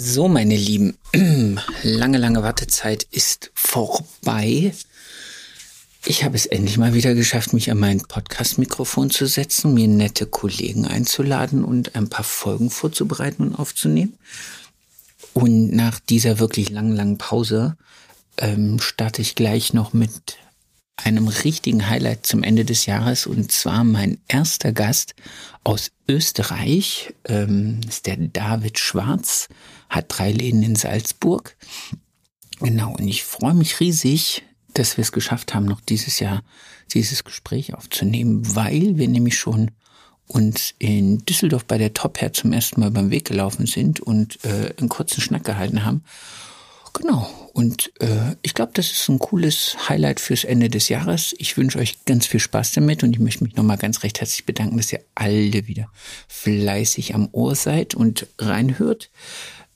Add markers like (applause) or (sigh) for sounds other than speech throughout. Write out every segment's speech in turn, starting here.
So, meine Lieben, (clears throat) lange, lange Wartezeit ist vorbei. Ich habe es endlich mal wieder geschafft, mich an mein Podcast-Mikrofon zu setzen, mir nette Kollegen einzuladen und ein paar Folgen vorzubereiten und aufzunehmen. Und nach dieser wirklich langen, langen Pause ähm, starte ich gleich noch mit einem richtigen Highlight zum Ende des Jahres und zwar mein erster Gast aus Österreich ähm, ist der David Schwarz, hat drei Läden in Salzburg. Genau, und ich freue mich riesig, dass wir es geschafft haben, noch dieses Jahr dieses Gespräch aufzunehmen, weil wir nämlich schon uns in Düsseldorf bei der Top Hair zum ersten Mal beim Weg gelaufen sind und äh, einen kurzen Schnack gehalten haben. Genau. Und äh, ich glaube, das ist ein cooles Highlight fürs Ende des Jahres. Ich wünsche euch ganz viel Spaß damit und ich möchte mich nochmal ganz recht herzlich bedanken, dass ihr alle wieder fleißig am Ohr seid und reinhört.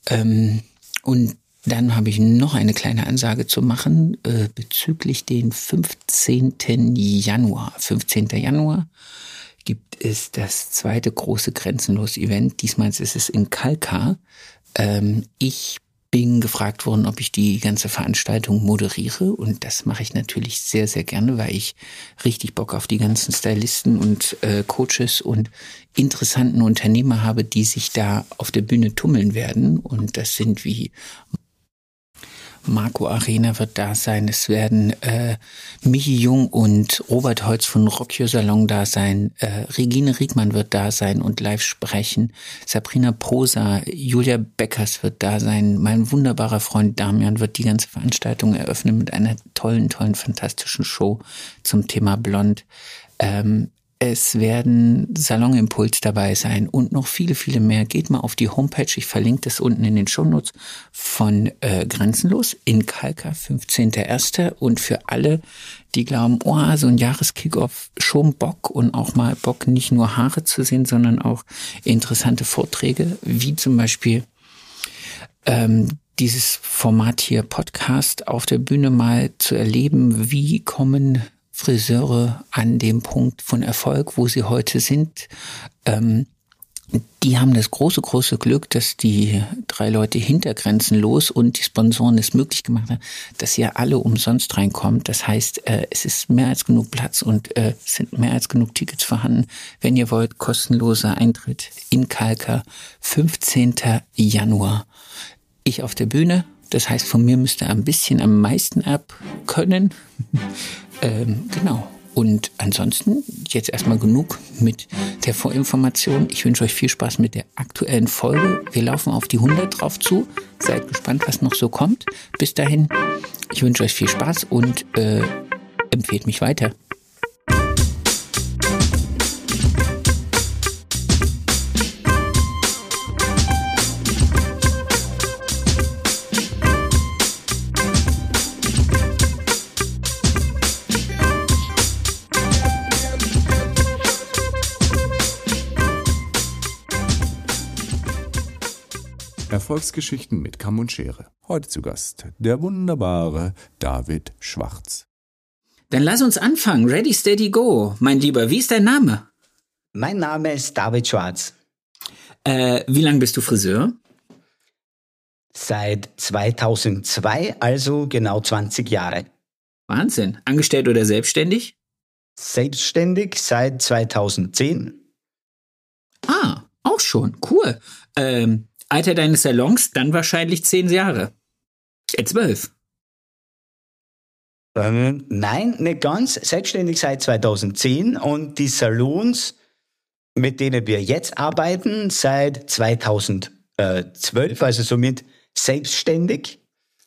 Ähm, und dann habe ich noch eine kleine Ansage zu machen äh, bezüglich den 15. Januar. 15. Januar gibt es das zweite große Grenzenlos-Event. Diesmal ist es in Kalkar. Ähm, ich bin gefragt worden, ob ich die ganze Veranstaltung moderiere. Und das mache ich natürlich sehr, sehr gerne, weil ich richtig Bock auf die ganzen Stylisten und äh, Coaches und interessanten Unternehmer habe, die sich da auf der Bühne tummeln werden. Und das sind wie Marco Arena wird da sein. Es werden äh, Michi Jung und Robert Holz von Rockyo Salon da sein. Äh, Regine Riegmann wird da sein und live sprechen. Sabrina Prosa, Julia Beckers wird da sein. Mein wunderbarer Freund Damian wird die ganze Veranstaltung eröffnen mit einer tollen, tollen, fantastischen Show zum Thema Blond. Ähm, es werden Salonimpuls dabei sein und noch viele, viele mehr. Geht mal auf die Homepage, ich verlinke das unten in den Shownotes von äh, Grenzenlos in Kalka, 15.01. Und für alle, die glauben, oh, so ein Jahreskickoff, schon Bock und auch mal Bock, nicht nur Haare zu sehen, sondern auch interessante Vorträge, wie zum Beispiel ähm, dieses Format hier Podcast auf der Bühne mal zu erleben, wie kommen Friseure an dem Punkt von Erfolg, wo sie heute sind. Ähm, die haben das große, große Glück, dass die drei Leute hinter Grenzen los und die Sponsoren es möglich gemacht haben, dass ihr alle umsonst reinkommt. Das heißt, äh, es ist mehr als genug Platz und äh, es sind mehr als genug Tickets vorhanden. Wenn ihr wollt, kostenloser Eintritt in Kalka, 15. Januar. Ich auf der Bühne. Das heißt, von mir müsst ihr ein bisschen am meisten ab können. (laughs) Ähm, genau. Und ansonsten jetzt erstmal genug mit der Vorinformation. Ich wünsche euch viel Spaß mit der aktuellen Folge. Wir laufen auf die 100 drauf zu. Seid gespannt, was noch so kommt. Bis dahin, ich wünsche euch viel Spaß und äh, empfehlt mich weiter. Erfolgsgeschichten mit Kamm und Schere. Heute zu Gast der wunderbare David Schwarz. Dann lass uns anfangen. Ready, steady, go. Mein Lieber, wie ist dein Name? Mein Name ist David Schwarz. Äh, wie lange bist du Friseur? Seit 2002, also genau 20 Jahre. Wahnsinn. Angestellt oder selbstständig? Selbstständig seit 2010. Ah, auch schon. Cool. Ähm, Alter deines Salons, dann wahrscheinlich zehn Jahre. Äh, zwölf. Ähm, nein, nicht ganz. Selbstständig seit 2010 und die Salons, mit denen wir jetzt arbeiten, seit 2012, also somit selbstständig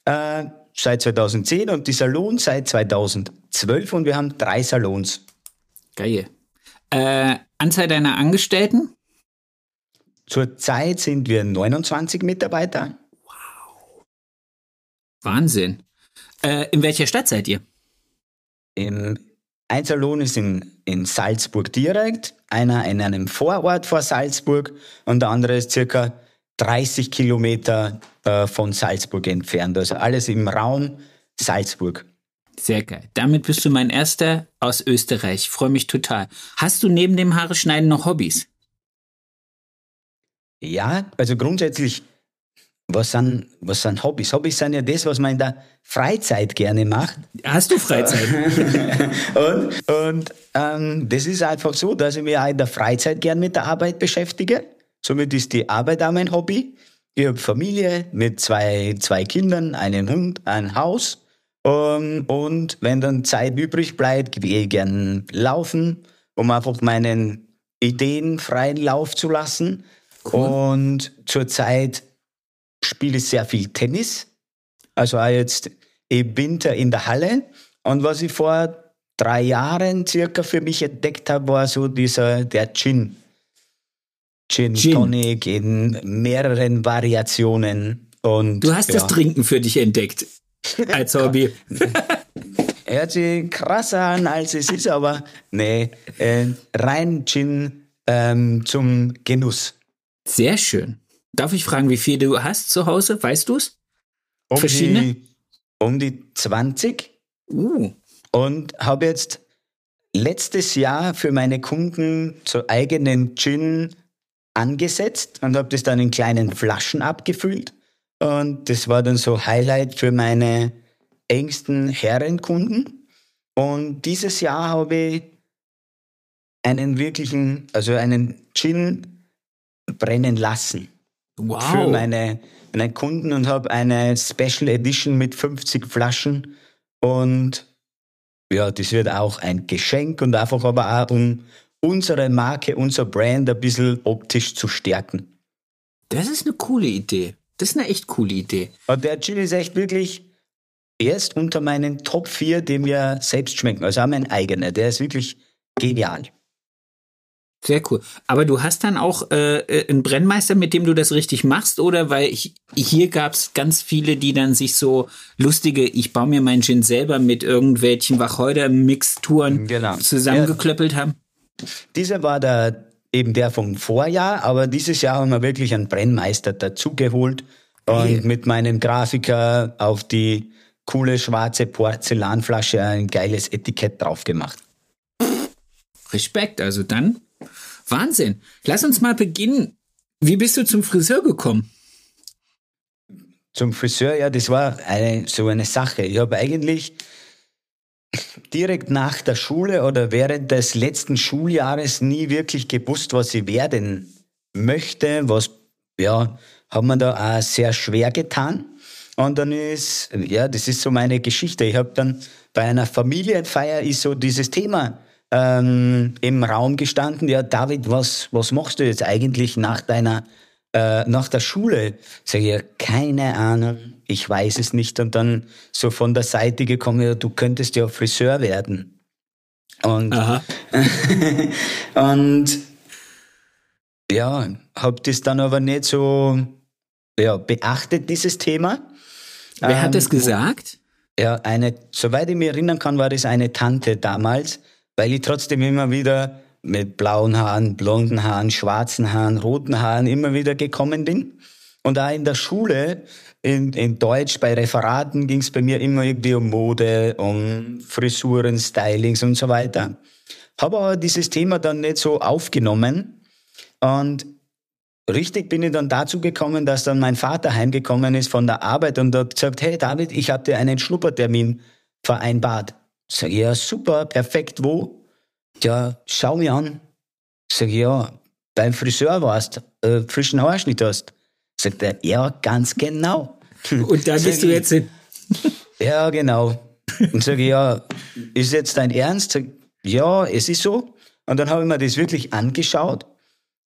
äh, seit 2010 und die Salons seit 2012 und wir haben drei Salons. Geil. Äh, Anzahl deiner Angestellten? Zurzeit sind wir 29 Mitarbeiter. Wow. Wahnsinn. Äh, in welcher Stadt seid ihr? Im ein Salon ist in, in Salzburg direkt, einer in einem Vorort vor Salzburg und der andere ist circa 30 Kilometer äh, von Salzburg entfernt. Also alles im Raum Salzburg. Sehr geil. Damit bist du mein erster aus Österreich. Freue mich total. Hast du neben dem Haare schneiden noch Hobbys? Ja, also grundsätzlich was sind, was sind Hobbys? Hobbys sind ja das, was man in der Freizeit gerne macht. Hast du Freizeit? (laughs) und und ähm, das ist einfach so, dass ich mich auch in der Freizeit gern mit der Arbeit beschäftige. Somit ist die Arbeit auch mein Hobby. Ich habe Familie mit zwei, zwei Kindern, einen Hund, ein Haus. Um, und wenn dann Zeit übrig bleibt, gehe ich gern laufen, um einfach meinen Ideen freien Lauf zu lassen. Cool. Und zurzeit spiele sehr viel Tennis. Also auch jetzt im Winter in der Halle. Und was ich vor drei Jahren circa für mich entdeckt habe, war so dieser, der Gin. Gin, Gin. Tonic in mehreren Variationen. Und, du hast ja. das Trinken für dich entdeckt als Hobby. (laughs) Hört sich krasser an, als es ist, aber nee, äh, rein Gin ähm, zum Genuss. Sehr schön. Darf ich fragen, wie viel du hast zu Hause? Weißt du es? Um Verschiedene? Die, um die 20. Uh. Und habe jetzt letztes Jahr für meine Kunden so eigenen Gin angesetzt und habe das dann in kleinen Flaschen abgefüllt. Und das war dann so Highlight für meine engsten Herrenkunden. Und dieses Jahr habe ich einen wirklichen, also einen Gin brennen lassen wow. für meine, meine Kunden und habe eine Special Edition mit 50 Flaschen. Und ja, das wird auch ein Geschenk und einfach aber auch, um unsere Marke, unser Brand ein bisschen optisch zu stärken. Das ist eine coole Idee. Das ist eine echt coole Idee. Und der Chili ist echt wirklich erst unter meinen Top 4, die mir selbst schmecken. Also auch mein eigener. Der ist wirklich genial. Sehr cool. Aber du hast dann auch äh, äh, einen Brennmeister, mit dem du das richtig machst, oder? Weil ich, hier gab es ganz viele, die dann sich so lustige, ich baue mir meinen Gin selber mit irgendwelchen Wacholder-Mixturen genau. zusammengeklöppelt ja. haben. Dieser war der, eben der vom Vorjahr, aber dieses Jahr haben wir wirklich einen Brennmeister dazugeholt und hey. mit meinem Grafiker auf die coole schwarze Porzellanflasche ein geiles Etikett drauf gemacht. Respekt, also dann Wahnsinn. Lass uns mal beginnen. Wie bist du zum Friseur gekommen? Zum Friseur, ja, das war eine, so eine Sache. Ich habe eigentlich direkt nach der Schule oder während des letzten Schuljahres nie wirklich gewusst, was ich werden möchte. Was, ja, hat man da auch sehr schwer getan. Und dann ist, ja, das ist so meine Geschichte. Ich habe dann bei einer Familienfeier ist so dieses Thema ähm, im Raum gestanden, ja, David, was, was machst du jetzt eigentlich nach deiner, äh, nach der Schule? Sag ich, ja, keine Ahnung, ich weiß es nicht. Und dann so von der Seite gekommen, ja, du könntest ja Friseur werden. Und, (laughs) und ja, hab das dann aber nicht so ja, beachtet, dieses Thema. Wer ähm, hat das gesagt? Ja, eine, soweit ich mich erinnern kann, war das eine Tante damals, weil ich trotzdem immer wieder mit blauen Haaren, blonden Haaren, schwarzen Haaren, roten Haaren immer wieder gekommen bin. Und auch in der Schule, in, in Deutsch, bei Referaten ging es bei mir immer irgendwie um Mode, um Frisuren, Stylings und so weiter. Habe aber dieses Thema dann nicht so aufgenommen. Und richtig bin ich dann dazu gekommen, dass dann mein Vater heimgekommen ist von der Arbeit und hat gesagt, hey David, ich habe dir einen Schnuppertermin vereinbart. Sag ich, ja, super, perfekt, wo? Ja, schau mir an. Sag ich, ja, beim Friseur warst, äh, frischen Haarschnitt hast. Sagt er, ja, ganz genau. (laughs) Und da bist du jetzt hin. (laughs) ja, genau. Und sage ich, ja, ist jetzt dein Ernst? Sag, ja, es ist so. Und dann habe ich mir das wirklich angeschaut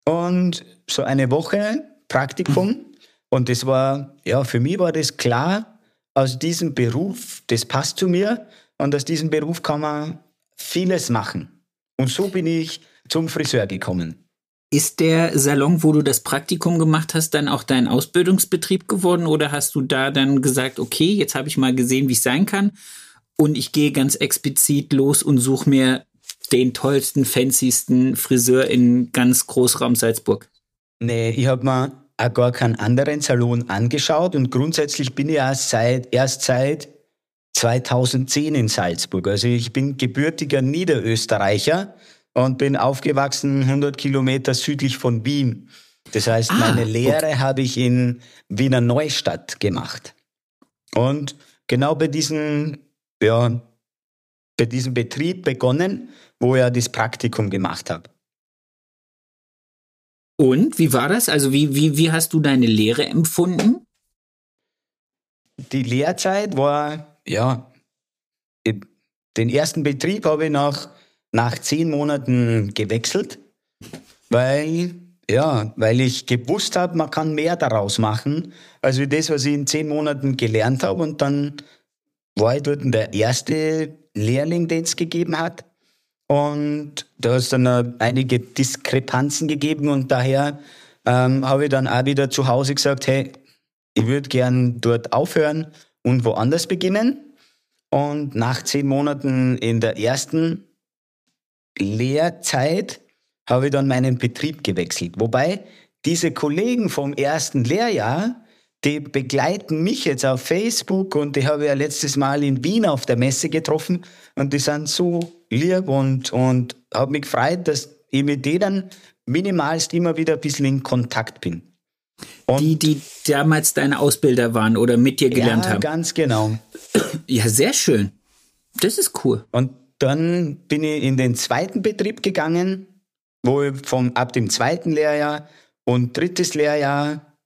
und so eine Woche Praktikum. (laughs) Und das war, ja, für mich war das klar, aus diesem Beruf, das passt zu mir. Und aus diesem Beruf kann man vieles machen. Und so bin ich zum Friseur gekommen. Ist der Salon, wo du das Praktikum gemacht hast, dann auch dein Ausbildungsbetrieb geworden oder hast du da dann gesagt, okay, jetzt habe ich mal gesehen, wie es sein kann und ich gehe ganz explizit los und suche mir den tollsten, fancysten Friseur in ganz Großraum Salzburg? Nee, ich habe mir auch gar keinen anderen Salon angeschaut und grundsätzlich bin ich erst seit, erst seit 2010 in Salzburg. Also ich bin gebürtiger Niederösterreicher und bin aufgewachsen 100 Kilometer südlich von Wien. Das heißt, ah, meine Lehre okay. habe ich in Wiener Neustadt gemacht. Und genau bei diesem, ja, bei diesem Betrieb begonnen, wo ich ja das Praktikum gemacht habe. Und wie war das? Also wie, wie, wie hast du deine Lehre empfunden? Die Lehrzeit war, ja, den ersten Betrieb habe ich nach, nach zehn Monaten gewechselt, weil, ja, weil ich gewusst habe, man kann mehr daraus machen, als das, was ich in zehn Monaten gelernt habe. Und dann war ich dort der erste Lehrling, den es gegeben hat. Und da hat es dann einige Diskrepanzen gegeben und daher ähm, habe ich dann auch wieder zu Hause gesagt, hey, ich würde gern dort aufhören und woanders beginnen. Und nach zehn Monaten in der ersten Lehrzeit habe ich dann meinen Betrieb gewechselt. Wobei diese Kollegen vom ersten Lehrjahr, die begleiten mich jetzt auf Facebook und die habe ich ja letztes Mal in Wien auf der Messe getroffen und die sind so lieb und, und habe mich gefreut, dass ich mit denen minimalst immer wieder ein bisschen in Kontakt bin. Und die, die damals deine Ausbilder waren oder mit dir gelernt ja, haben. Ja, ganz genau. (clears throat) Ja, sehr schön. Das ist cool. Und dann bin ich in den zweiten Betrieb gegangen, wo ich vom, ab dem zweiten Lehrjahr und drittes Lehrjahr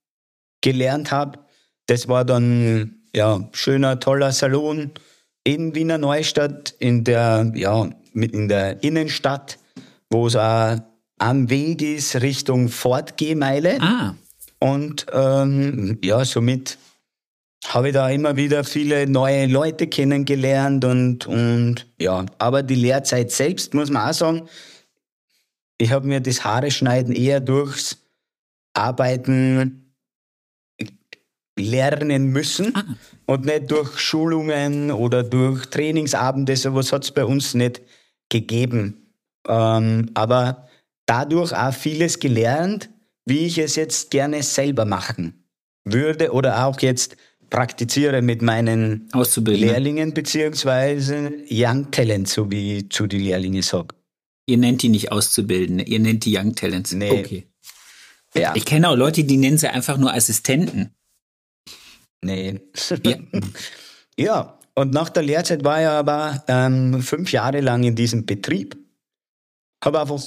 gelernt habe. Das war dann ja schöner, toller Salon in Wiener Neustadt, in der, ja, in der Innenstadt, wo es auch am Weg ist Richtung Fortgehmeile. Ah. Und ähm, ja, somit habe ich da immer wieder viele neue Leute kennengelernt und, und ja, aber die Lehrzeit selbst, muss man auch sagen, ich habe mir das Haare schneiden eher durchs Arbeiten lernen müssen ah. und nicht durch Schulungen oder durch Trainingsabende. Sowas hat es bei uns nicht gegeben. Ähm, aber dadurch auch vieles gelernt, wie ich es jetzt gerne selber machen würde oder auch jetzt praktiziere mit meinen Lehrlingen beziehungsweise Young Talents, so wie zu den Lehrlingen sage. Ihr nennt die nicht Auszubildende, ihr nennt die Young Talents. Nee. Okay. Ja. Ich kenne auch Leute, die nennen sie einfach nur Assistenten. Nee. Ja. (laughs) ja, und nach der Lehrzeit war ich aber ähm, fünf Jahre lang in diesem Betrieb. Habe einfach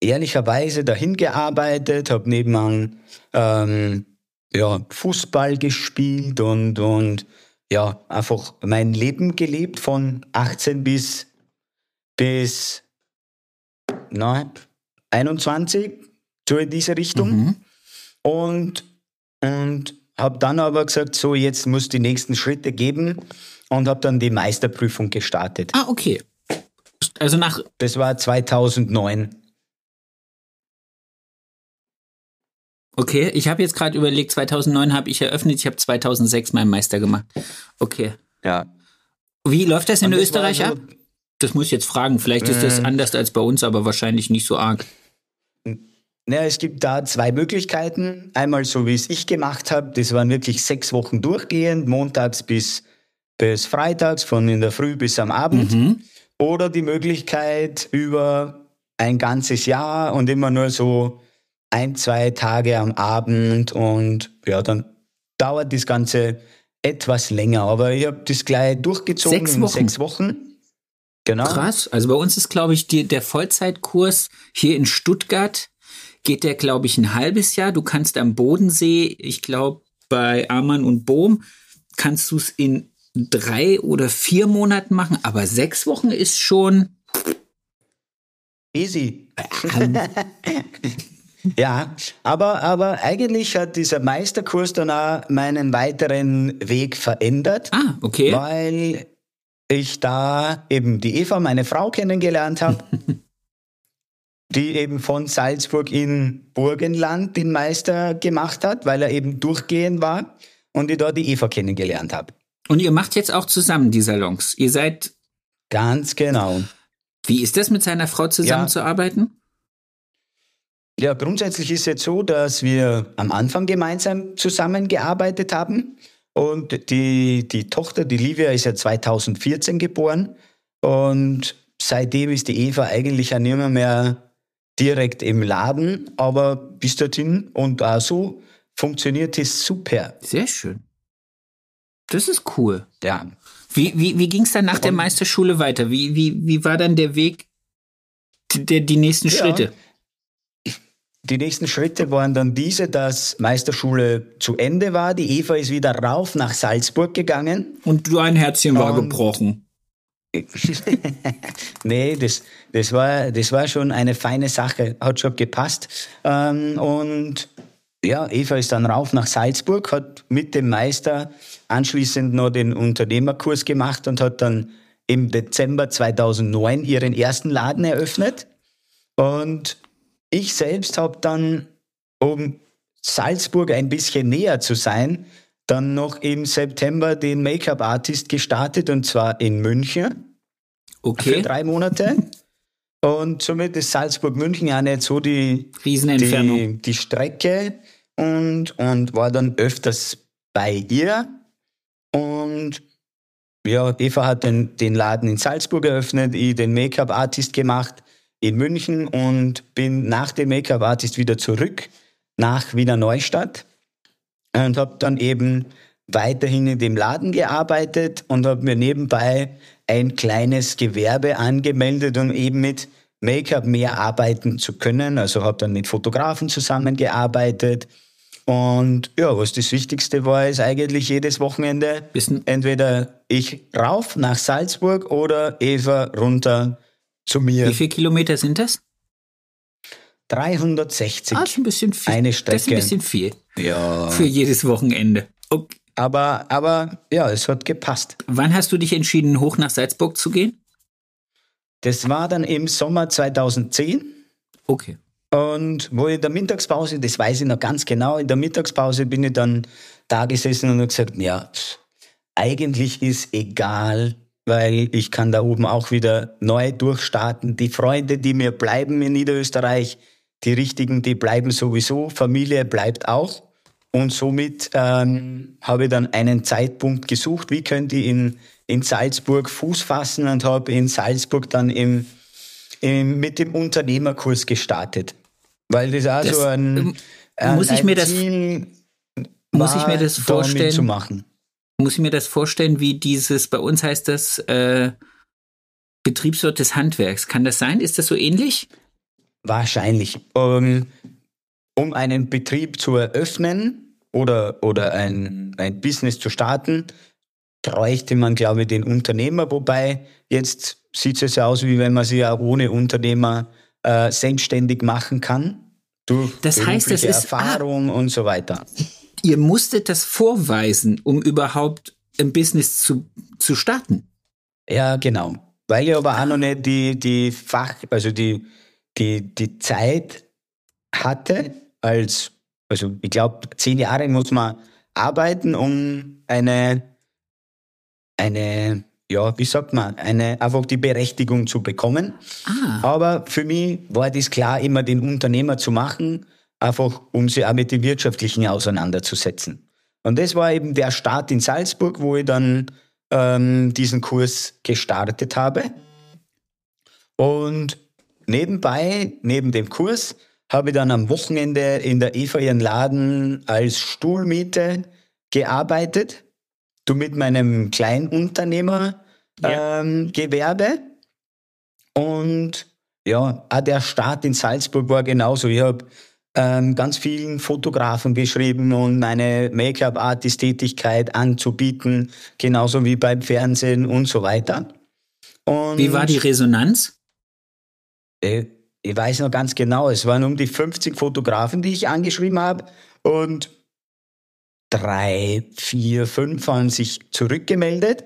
ehrlicherweise dahin gearbeitet, habe nebenan ähm, ja, Fußball gespielt und, und ja, einfach mein Leben gelebt von 18 bis, bis na, 21, so in diese Richtung. Mhm. Und, und habe dann aber gesagt, so jetzt muss die nächsten Schritte geben und habe dann die Meisterprüfung gestartet. Ah, okay. Also nach. Das war 2009. Okay, ich habe jetzt gerade überlegt, 2009 habe ich eröffnet, ich habe 2006 meinen Meister gemacht. Okay. Ja. Wie läuft das in das Österreich ab? Das muss ich jetzt fragen. Vielleicht ist das äh, anders als bei uns, aber wahrscheinlich nicht so arg. Ja, es gibt da zwei Möglichkeiten. Einmal so, wie es ich gemacht habe. Das waren wirklich sechs Wochen durchgehend, montags bis, bis freitags, von in der Früh bis am Abend. Mhm. Oder die Möglichkeit über ein ganzes Jahr und immer nur so ein, zwei Tage am Abend. Und ja, dann dauert das Ganze etwas länger. Aber ich habe das gleich durchgezogen sechs in sechs Wochen. Genau. Krass. Also bei uns ist, glaube ich, die, der Vollzeitkurs hier in Stuttgart geht der, glaube ich, ein halbes Jahr. Du kannst am Bodensee, ich glaube, bei Amann und Bohm, kannst du es in drei oder vier Monaten machen, aber sechs Wochen ist schon easy. (laughs) ja, aber, aber eigentlich hat dieser Meisterkurs dann auch meinen weiteren Weg verändert. Ah, okay. Weil ich da eben die Eva, meine Frau, kennengelernt habe. (laughs) die eben von Salzburg in Burgenland den Meister gemacht hat, weil er eben durchgehend war und ich dort die Eva kennengelernt habe. Und ihr macht jetzt auch zusammen die Salons. Ihr seid. Ganz genau. Wie ist das mit seiner Frau zusammenzuarbeiten? Ja. Ja, grundsätzlich ist es jetzt so, dass wir am Anfang gemeinsam zusammengearbeitet haben. Und die, die Tochter, die Livia, ist ja 2014 geboren. Und seitdem ist die Eva eigentlich ja nicht mehr direkt im Laden, aber bis dorthin und auch so funktioniert es super. Sehr schön. Das ist cool. Ja. Wie, wie, wie ging es dann nach der Meisterschule weiter? Wie, wie, wie war dann der Weg, der, die nächsten Schritte? Die nächsten Schritte waren dann diese, dass Meisterschule zu Ende war. Die Eva ist wieder rauf nach Salzburg gegangen. Und dein Herzchen war Und gebrochen. (laughs) nee, das, das, war, das war schon eine feine Sache, hat schon gepasst. Ähm, und ja, Eva ist dann rauf nach Salzburg, hat mit dem Meister anschließend noch den Unternehmerkurs gemacht und hat dann im Dezember 2009 ihren ersten Laden eröffnet. Und ich selbst habe dann, um Salzburg ein bisschen näher zu sein, dann noch im September den Make-up-Artist gestartet und zwar in München. Okay. Für drei Monate. Und somit ist Salzburg-München ja nicht so die, die, die Strecke und, und war dann öfters bei ihr. Und ja, Eva hat den, den Laden in Salzburg eröffnet, ich den Make-up-Artist gemacht in München und bin nach dem Make-up-Artist wieder zurück nach Wiener Neustadt und habe dann eben weiterhin in dem Laden gearbeitet und habe mir nebenbei ein kleines Gewerbe angemeldet, um eben mit Make-up mehr arbeiten zu können. Also habe dann mit Fotografen zusammengearbeitet. Und ja, was das Wichtigste war, ist eigentlich jedes Wochenende Wissen. entweder ich rauf nach Salzburg oder Eva runter zu mir. Wie viele Kilometer sind das? 360. Ah, das ist ein bisschen viel. Eine Strecke. Das ist ein bisschen viel. Ja. Für jedes Wochenende. Okay. Aber, aber ja, es hat gepasst. Wann hast du dich entschieden, hoch nach Salzburg zu gehen? Das war dann im Sommer 2010. Okay. Und wo ich in der Mittagspause, das weiß ich noch ganz genau, in der Mittagspause bin ich dann da gesessen und habe gesagt, ja, eigentlich ist egal, weil ich kann da oben auch wieder neu durchstarten. Die Freunde, die mir bleiben in Niederösterreich, die richtigen, die bleiben sowieso, Familie bleibt auch. Und somit ähm, habe ich dann einen Zeitpunkt gesucht, wie könnte ich in, in Salzburg Fuß fassen und habe in Salzburg dann im, im, mit dem Unternehmerkurs gestartet. Weil das auch das, so ein, ähm, ein, muss ich ein mir das, muss ich mir das vorstellen, machen. Muss ich mir das vorstellen, wie dieses, bei uns heißt das äh, Betriebswirt des Handwerks. Kann das sein? Ist das so ähnlich? Wahrscheinlich. Um, um einen Betrieb zu eröffnen oder, oder ein, ein Business zu starten, bräuchte man, glaube ich, den Unternehmer. Wobei jetzt sieht es ja aus, wie wenn man sich ja ohne Unternehmer äh, selbstständig machen kann. Durch das heißt, das ist Erfahrung ah, und so weiter. Ihr musstet das vorweisen, um überhaupt ein Business zu, zu starten. Ja, genau. Weil ich aber auch noch nicht die, die Fach, also die, die, die Zeit hatte, als, also ich glaube, zehn Jahre muss man arbeiten, um eine, eine, ja, wie sagt man, eine, einfach die Berechtigung zu bekommen. Ah. Aber für mich war das klar, immer den Unternehmer zu machen, einfach um sich auch mit dem Wirtschaftlichen auseinanderzusetzen. Und das war eben der Start in Salzburg, wo ich dann ähm, diesen Kurs gestartet habe. Und nebenbei, neben dem Kurs, habe ich dann am Wochenende in der Eva ihren Laden als Stuhlmiete gearbeitet. Du mit meinem Kleinunternehmergewerbe. Ja. Ähm, Gewerbe. Und ja, auch der Start in Salzburg war genauso. Ich habe ähm, ganz vielen Fotografen geschrieben und meine Make-up-Artist-Tätigkeit anzubieten, genauso wie beim Fernsehen und so weiter. Und wie war die Resonanz? Äh, ich weiß noch ganz genau, es waren um die 50 Fotografen, die ich angeschrieben habe und drei, vier, fünf haben sich zurückgemeldet.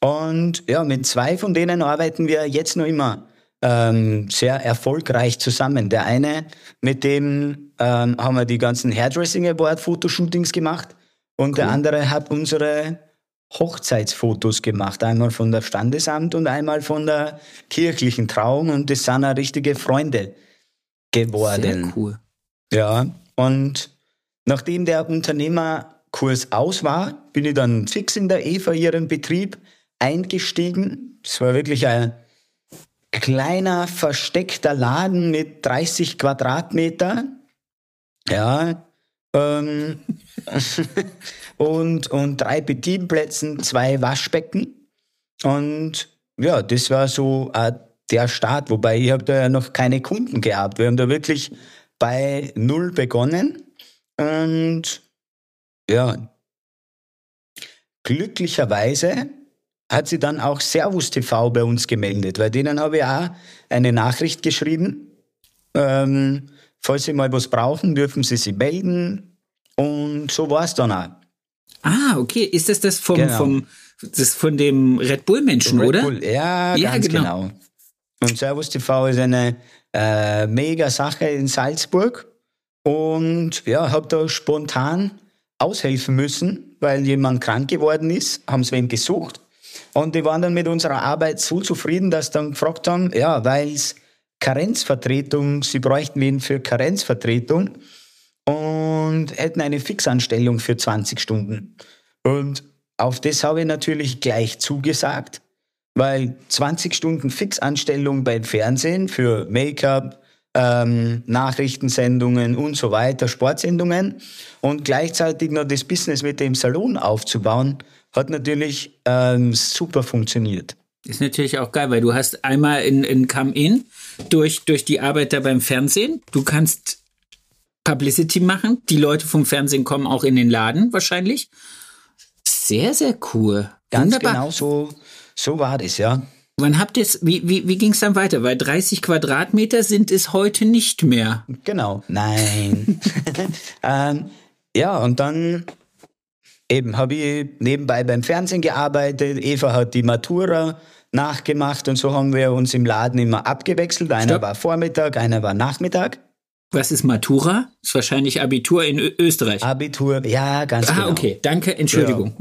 Und ja, mit zwei von denen arbeiten wir jetzt noch immer ähm, sehr erfolgreich zusammen. Der eine, mit dem ähm, haben wir die ganzen Hairdressing Award Fotoshootings gemacht und cool. der andere hat unsere Hochzeitsfotos gemacht. Einmal von der Standesamt und einmal von der kirchlichen Trauung und das sind auch richtige Freunde geworden. Sehr cool. Ja, und nachdem der Unternehmerkurs aus war, bin ich dann fix in der Eva ihren Betrieb eingestiegen. Es war wirklich ein kleiner, versteckter Laden mit 30 Quadratmeter. Ja. Ähm, (laughs) und, und drei Bedienplätzen, zwei Waschbecken. Und ja, das war so äh, der Start, wobei ich habe da ja noch keine Kunden gehabt. Wir haben da wirklich bei null begonnen. Und ja, glücklicherweise hat sie dann auch Servus TV bei uns gemeldet, weil denen habe ich auch eine Nachricht geschrieben. Ähm, falls Sie mal was brauchen, dürfen Sie sich melden. Und so war es dann auch. Ah, okay. Ist das das vom, genau. vom das von dem Red Bull-Menschen, oder? Bull. Ja, ja, ganz genau. genau. Und Servus TV ist eine äh, mega Sache in Salzburg. Und ja, habe da spontan aushelfen müssen, weil jemand krank geworden ist, haben sie wen gesucht. Und die waren dann mit unserer Arbeit so zufrieden, dass dann gefragt haben, ja, weil es Karenzvertretung, sie bräuchten wen für Karenzvertretung und hätten eine Fixanstellung für 20 Stunden. Und auf das habe ich natürlich gleich zugesagt, weil 20 Stunden Fixanstellung beim Fernsehen für Make-up, ähm, Nachrichtensendungen und so weiter, Sportsendungen und gleichzeitig noch das Business mit dem Salon aufzubauen, hat natürlich ähm, super funktioniert. Ist natürlich auch geil, weil du hast einmal in, in Come-In durch, durch die Arbeit da beim Fernsehen. Du kannst Publicity machen. Die Leute vom Fernsehen kommen auch in den Laden wahrscheinlich. Sehr, sehr cool. Ganz Wunderbar. genau so, so war das, ja. Wann habt ihr wie, wie, wie ging es dann weiter? Weil 30 Quadratmeter sind es heute nicht mehr. Genau. Nein. (laughs) (laughs) ähm, ja, und dann eben habe ich nebenbei beim Fernsehen gearbeitet. Eva hat die Matura nachgemacht und so haben wir uns im Laden immer abgewechselt. Einer Stopp. war Vormittag, einer war Nachmittag. Was ist Matura? Ist wahrscheinlich Abitur in Ö Österreich. Abitur, ja, ganz ah, genau. Ah, okay, danke, Entschuldigung.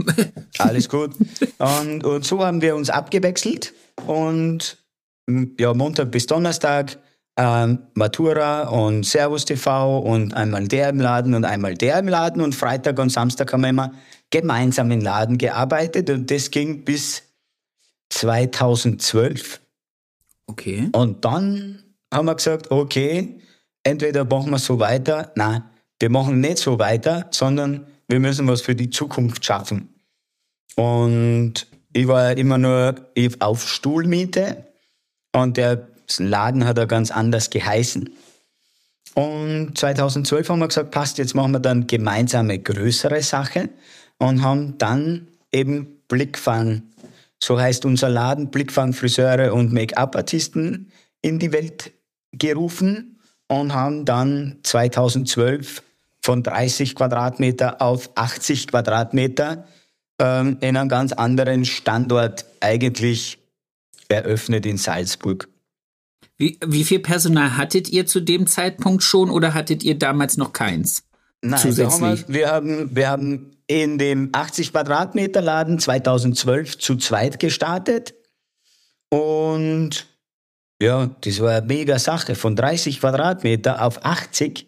Ja, alles gut. Und, und so haben wir uns abgewechselt und ja, Montag bis Donnerstag ähm, Matura und Servus TV und einmal der im Laden und einmal der im Laden und Freitag und Samstag haben wir immer gemeinsam im Laden gearbeitet und das ging bis 2012. Okay. Und dann haben wir gesagt, okay, entweder machen wir so weiter, nein, wir machen nicht so weiter, sondern wir müssen was für die Zukunft schaffen. Und ich war immer nur auf Stuhlmiete und der Laden hat er ganz anders geheißen. Und 2012 haben wir gesagt, passt, jetzt machen wir dann gemeinsame größere Sache und haben dann eben Blickfang, so heißt unser Laden, Blickfang Friseure und Make-up-Artisten in die Welt gerufen und haben dann 2012 von 30 Quadratmeter auf 80 Quadratmeter ähm, in einem ganz anderen Standort eigentlich eröffnet in Salzburg. Wie, wie viel Personal hattet ihr zu dem Zeitpunkt schon oder hattet ihr damals noch keins? Nein, zusätzlich? wir, haben, wir haben in dem 80 Quadratmeter Laden 2012 zu zweit gestartet. Und ja, das war eine mega Sache. Von 30 Quadratmeter auf 80.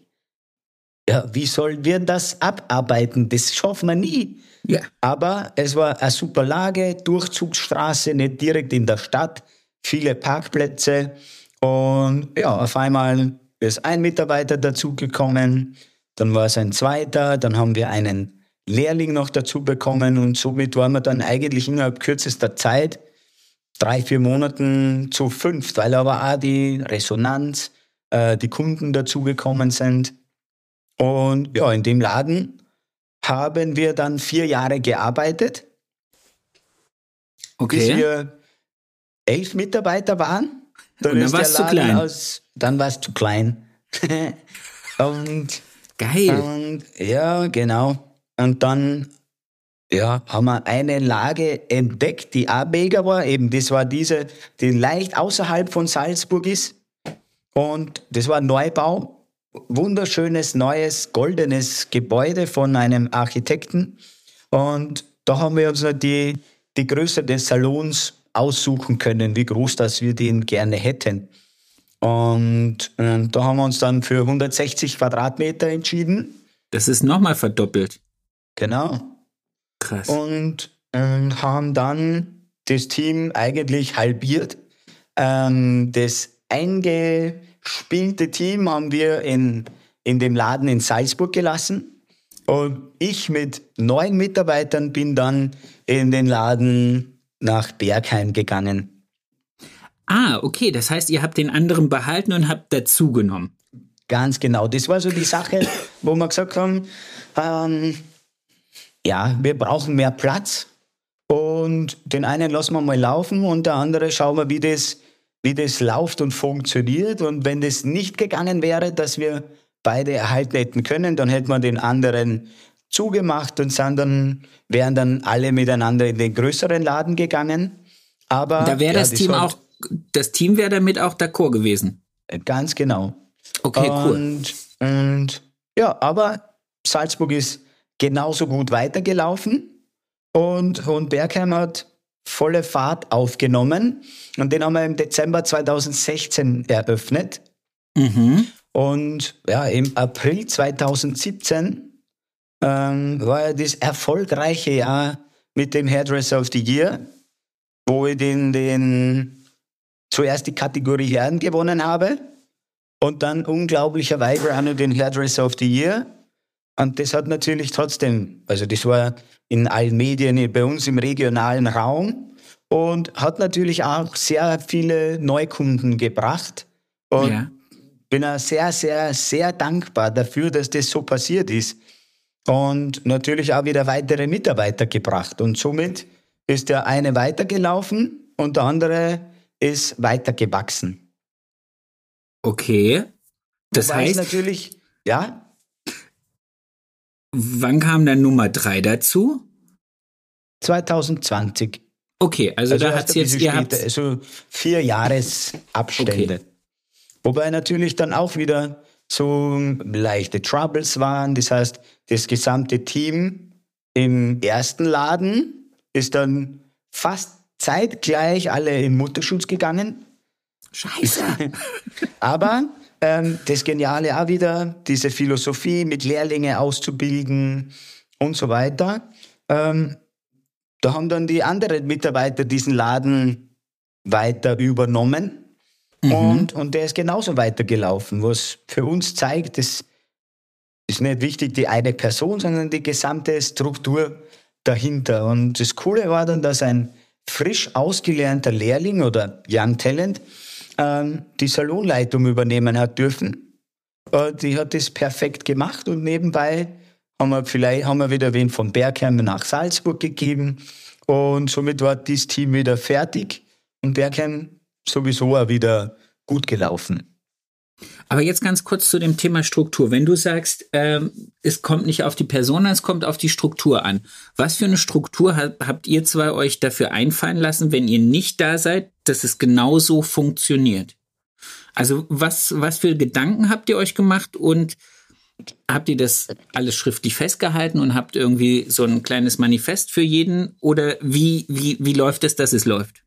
Ja, wie sollen wir das abarbeiten? Das schaffen wir nie. Ja. Aber es war eine super Lage, Durchzugsstraße, nicht direkt in der Stadt, viele Parkplätze. Und ja, auf einmal ist ein Mitarbeiter dazugekommen, dann war es ein zweiter, dann haben wir einen Lehrling noch dazu bekommen und somit waren wir dann eigentlich innerhalb kürzester Zeit drei, vier Monaten zu fünf, weil aber auch die Resonanz, äh, die Kunden dazugekommen sind. Und ja, in dem Laden haben wir dann vier Jahre gearbeitet. Okay. Bis wir elf Mitarbeiter waren. Dann, dann war es zu klein. Aus, dann war es zu klein. (laughs) und Geil. Und, ja, genau. Und dann ja, haben wir eine Lage entdeckt, die auch mega war. Eben, das war diese, die leicht außerhalb von Salzburg ist. Und das war ein Neubau wunderschönes, neues, goldenes Gebäude von einem Architekten. Und da haben wir uns die, die Größe des Salons aussuchen können, wie groß das wir den gerne hätten. Und, und da haben wir uns dann für 160 Quadratmeter entschieden. Das ist nochmal verdoppelt. Genau. Krass. Und, und haben dann das Team eigentlich halbiert Ähm, das eingespielte Team haben wir in, in dem Laden in Salzburg gelassen. Und ich mit neun Mitarbeitern bin dann in den Laden nach Bergheim gegangen. Ah, okay. Das heißt, ihr habt den anderen behalten und habt dazugenommen. Ganz genau. Das war so die Sache, wo wir gesagt haben, ähm, ja, wir brauchen mehr Platz. Und den einen lassen wir mal laufen und der andere schauen wir, wie das, wie das läuft und funktioniert. Und wenn das nicht gegangen wäre, dass wir beide erhalten hätten können, dann hätten wir den anderen zugemacht und sind dann, wären dann alle miteinander in den größeren Laden gegangen. Aber da wäre ja, das, Team auch, das Team wäre damit auch d'accord gewesen. Ganz genau. Okay, cool. Und, und ja, aber Salzburg ist genauso gut weitergelaufen. Und, und Bergheim hat volle Fahrt aufgenommen. Und den haben wir im Dezember 2016 eröffnet. Mhm. Und ja, im April 2017 ähm, war das erfolgreiche Jahr mit dem Hairdresser of the Year, wo ich den, den zuerst die Kategorie Herren gewonnen habe und dann unglaublicherweise auch noch den Hairdresser of the Year. Und das hat natürlich trotzdem, also das war in allen Medien bei uns im regionalen Raum und hat natürlich auch sehr viele Neukunden gebracht. Und ja. bin auch sehr, sehr, sehr dankbar dafür, dass das so passiert ist. Und natürlich auch wieder weitere Mitarbeiter gebracht. Und somit ist der eine weitergelaufen und der andere ist weitergewachsen. Okay. Das Wobei heißt natürlich, ja. Wann kam dann Nummer drei dazu? 2020. Okay, also, also da hat es jetzt gehabt. Also vier Jahresabstände. Okay. Wobei natürlich dann auch wieder so leichte Troubles waren. Das heißt, das gesamte Team im ersten Laden ist dann fast zeitgleich alle in Mutterschutz gegangen. Scheiße. (laughs) Aber ähm, das Geniale auch wieder, diese Philosophie mit Lehrlinge auszubilden und so weiter. Ähm, da haben dann die anderen Mitarbeiter diesen Laden weiter übernommen mhm. und, und der ist genauso weitergelaufen, was für uns zeigt, es ist nicht wichtig die eine Person, sondern die gesamte Struktur dahinter. Und das Coole war dann, dass ein frisch ausgelernter Lehrling oder Young Talent ähm, die Salonleitung übernehmen hat dürfen. Äh, die hat das perfekt gemacht und nebenbei haben wir vielleicht haben wir wieder wen von Bergheim nach Salzburg gegeben und somit war dieses Team wieder fertig und Bergheim sowieso auch wieder gut gelaufen. Aber jetzt ganz kurz zu dem Thema Struktur. Wenn du sagst, ähm, es kommt nicht auf die Person an, es kommt auf die Struktur an. Was für eine Struktur habt, habt ihr zwei euch dafür einfallen lassen, wenn ihr nicht da seid, dass es genauso funktioniert? Also was, was für Gedanken habt ihr euch gemacht und habt ihr das alles schriftlich festgehalten und habt irgendwie so ein kleines Manifest für jeden oder wie, wie, wie läuft es, dass es läuft?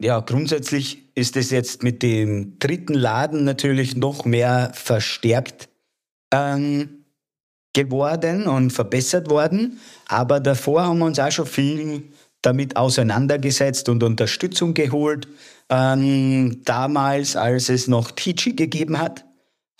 Ja, grundsätzlich ist es jetzt mit dem dritten Laden natürlich noch mehr verstärkt ähm, geworden und verbessert worden. Aber davor haben wir uns auch schon viel damit auseinandergesetzt und Unterstützung geholt. Ähm, damals, als es noch Teachy gegeben hat,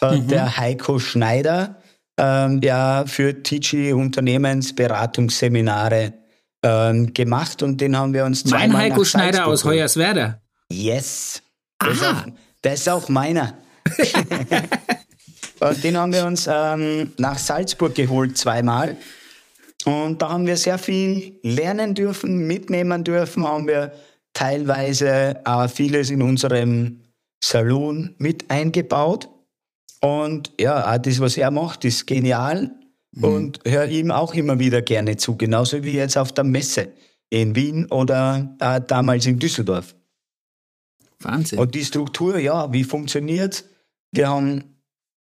hat mhm. der Heiko Schneider ähm, ja für Teachy Unternehmensberatungsseminare ähm, gemacht und den haben wir uns Mein Heiko Schneider aus Hoyerswerda. Yes. Das ist, auch, das ist auch meiner. (laughs) und den haben wir uns ähm, nach Salzburg geholt zweimal. Und da haben wir sehr viel lernen dürfen, mitnehmen dürfen, haben wir teilweise auch vieles in unserem Salon mit eingebaut. Und ja, auch das, was er macht, ist genial mhm. und höre ihm auch immer wieder gerne zu, genauso wie jetzt auf der Messe in Wien oder damals in Düsseldorf. Wahnsinn. Und die Struktur, ja, wie funktioniert? Wir haben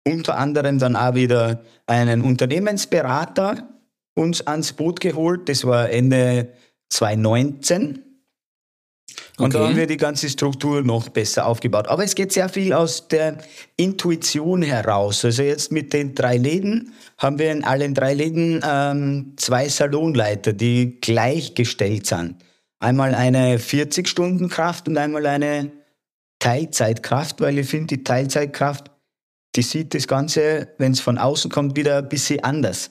unter anderem dann auch wieder einen Unternehmensberater uns ans Boot geholt. Das war Ende 2019. Und okay. da haben wir die ganze Struktur noch besser aufgebaut. Aber es geht sehr viel aus der Intuition heraus. Also jetzt mit den drei Läden haben wir in allen drei Läden ähm, zwei Salonleiter, die gleichgestellt sind. einmal eine 40-Stunden-Kraft und einmal eine Teilzeitkraft, weil ich finde, die Teilzeitkraft, die sieht das Ganze, wenn es von außen kommt, wieder ein bisschen anders.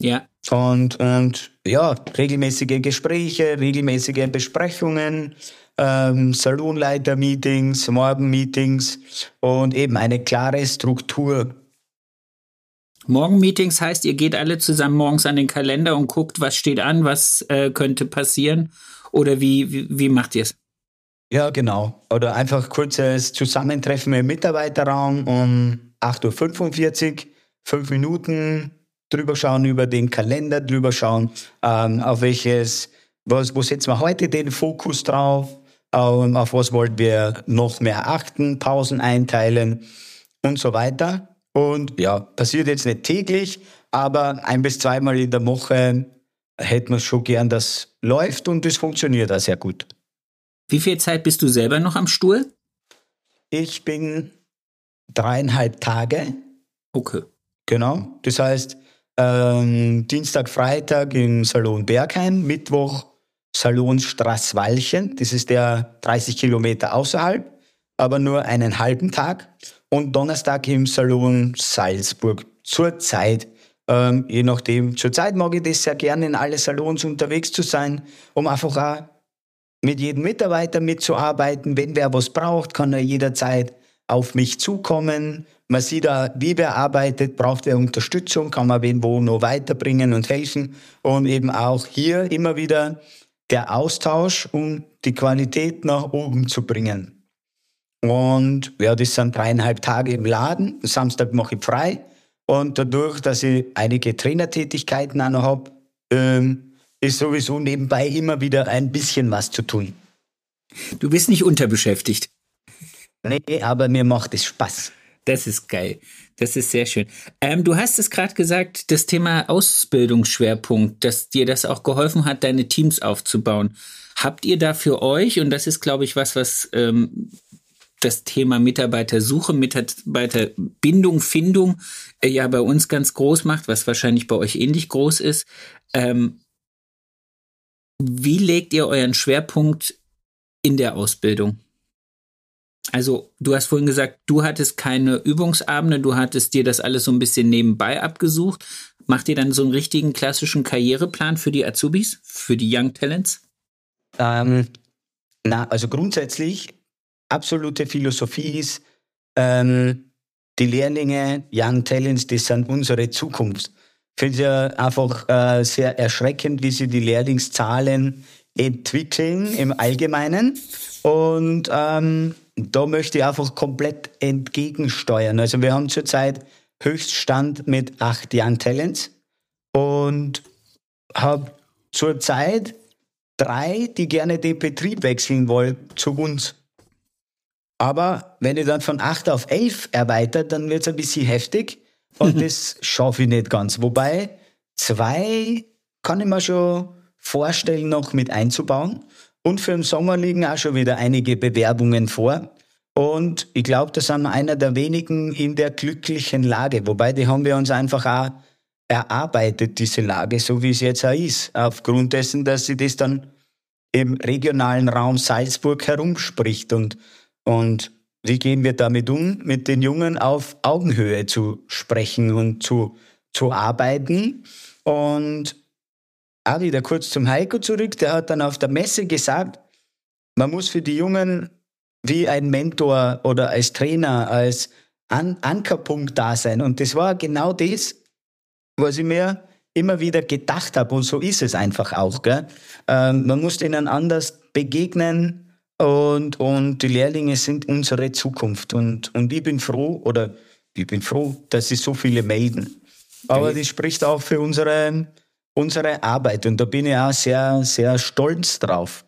Ja. Und, und ja, regelmäßige Gespräche, regelmäßige Besprechungen, ähm, Salonleiter-Meetings, Morgen-Meetings und eben eine klare Struktur. Morgen-Meetings heißt, ihr geht alle zusammen morgens an den Kalender und guckt, was steht an, was äh, könnte passieren oder wie, wie, wie macht ihr es? Ja, genau. Oder einfach kurzes Zusammentreffen im Mitarbeiterraum um 8.45 Uhr, fünf Minuten drüber schauen über den Kalender, drüber schauen, ähm, auf welches, was, wo setzen wir heute den Fokus drauf, ähm, auf was wollten wir noch mehr achten, Pausen einteilen und so weiter. Und ja, passiert jetzt nicht täglich, aber ein bis zweimal in der Woche hätten wir schon gern, dass läuft und das funktioniert auch sehr gut. Wie viel Zeit bist du selber noch am Stuhl? Ich bin dreieinhalb Tage. Okay. Genau. Das heißt, ähm, Dienstag, Freitag im Salon Bergheim, Mittwoch Salon Straßwalchen. Das ist der 30 Kilometer außerhalb, aber nur einen halben Tag. Und Donnerstag im Salon Salzburg. Zurzeit, ähm, je nachdem, zurzeit mag ich das sehr gerne, in alle Salons unterwegs zu sein, um einfach auch mit jedem Mitarbeiter mitzuarbeiten. Wenn wer was braucht, kann er jederzeit auf mich zukommen. Man sieht da, wie wer arbeitet, braucht wer Unterstützung, kann man wen wo noch weiterbringen und helfen. Und eben auch hier immer wieder der Austausch, um die Qualität nach oben zu bringen. Und ja, das sind dreieinhalb Tage im Laden. Samstag mache ich frei. Und dadurch, dass ich einige Trainertätigkeiten auch noch habe, ähm, ist sowieso nebenbei immer wieder ein bisschen was zu tun. Du bist nicht unterbeschäftigt. Nee, aber mir macht es Spaß. Das ist geil. Das ist sehr schön. Ähm, du hast es gerade gesagt, das Thema Ausbildungsschwerpunkt, dass dir das auch geholfen hat, deine Teams aufzubauen. Habt ihr da für euch, und das ist, glaube ich, was, was ähm, das Thema Mitarbeitersuche, Mitarbeiterbindung, Findung äh, ja bei uns ganz groß macht, was wahrscheinlich bei euch ähnlich groß ist. Ähm, wie legt ihr euren Schwerpunkt in der Ausbildung? Also, du hast vorhin gesagt, du hattest keine Übungsabende, du hattest dir das alles so ein bisschen nebenbei abgesucht. Macht ihr dann so einen richtigen klassischen Karriereplan für die Azubis, für die Young Talents? Ähm, na, also grundsätzlich, absolute Philosophie ist, ähm, die Lehrlinge, Young Talents, das sind unsere Zukunft. Ich finde es ja einfach äh, sehr erschreckend, wie sich die Lehrlingszahlen entwickeln im Allgemeinen. Und ähm, da möchte ich einfach komplett entgegensteuern. Also wir haben zurzeit Höchststand mit acht Young Talents und habe zurzeit drei, die gerne den Betrieb wechseln wollen zu uns. Aber wenn ich dann von acht auf elf erweitert, dann wird es ein bisschen heftig und (laughs) das schaffe ich nicht ganz. Wobei zwei kann ich mir schon vorstellen, noch mit einzubauen. Und für den Sommer liegen auch schon wieder einige Bewerbungen vor. Und ich glaube, da sind wir einer der wenigen in der glücklichen Lage. Wobei, die haben wir uns einfach auch erarbeitet, diese Lage, so wie es jetzt auch ist. Aufgrund dessen, dass sie das dann im regionalen Raum Salzburg herumspricht. Und, und wie gehen wir damit um, mit den Jungen auf Augenhöhe zu sprechen und zu, zu arbeiten. Und auch wieder kurz zum Heiko zurück, der hat dann auf der Messe gesagt, man muss für die Jungen wie ein Mentor oder als Trainer, als An Ankerpunkt da sein. Und das war genau das, was ich mir immer wieder gedacht habe. Und so ist es einfach auch. Gell? Ähm, man muss ihnen anders begegnen und, und die Lehrlinge sind unsere Zukunft. Und, und ich bin froh, oder ich bin froh, dass sich so viele melden. Aber das spricht auch für unsere unsere Arbeit. Und da bin ich auch sehr, sehr stolz drauf.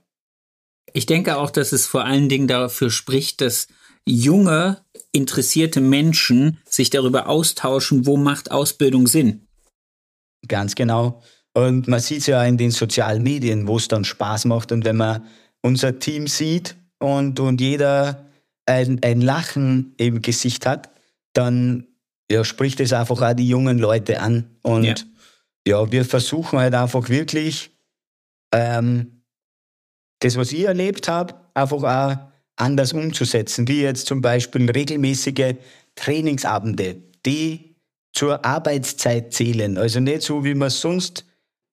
Ich denke auch, dass es vor allen Dingen dafür spricht, dass junge, interessierte Menschen sich darüber austauschen, wo macht Ausbildung Sinn. Ganz genau. Und man sieht es ja in den sozialen Medien, wo es dann Spaß macht. Und wenn man unser Team sieht und, und jeder ein, ein Lachen im Gesicht hat, dann ja, spricht es einfach auch die jungen Leute an. Und ja ja, wir versuchen halt einfach wirklich ähm, das, was ich erlebt habe, einfach auch anders umzusetzen, wie jetzt zum Beispiel regelmäßige Trainingsabende, die zur Arbeitszeit zählen. Also nicht so, wie man es sonst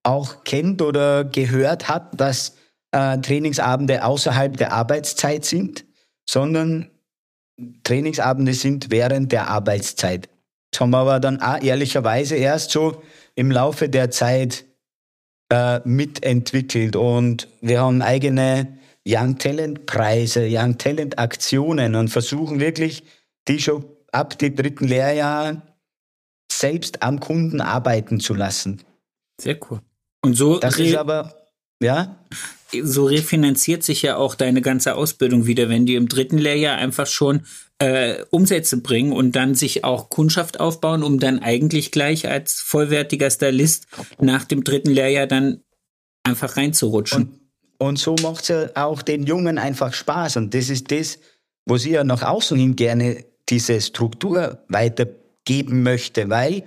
auch kennt oder gehört hat, dass äh, Trainingsabende außerhalb der Arbeitszeit sind, sondern Trainingsabende sind während der Arbeitszeit. Das haben wir aber dann auch ehrlicherweise erst so im Laufe der Zeit äh, mitentwickelt und wir haben eigene Young Talent Preise, Young Talent Aktionen und versuchen wirklich, die schon ab dem dritten Lehrjahr selbst am Kunden arbeiten zu lassen. Sehr cool. Und so das ist aber ja so refinanziert sich ja auch deine ganze Ausbildung wieder, wenn die im dritten Lehrjahr einfach schon äh, Umsätze bringen und dann sich auch Kundschaft aufbauen, um dann eigentlich gleich als vollwertiger Stylist nach dem dritten Lehrjahr dann einfach reinzurutschen. Und, und so macht es ja auch den Jungen einfach Spaß. Und das ist das, wo sie ja nach außen hin gerne diese Struktur weitergeben möchte, weil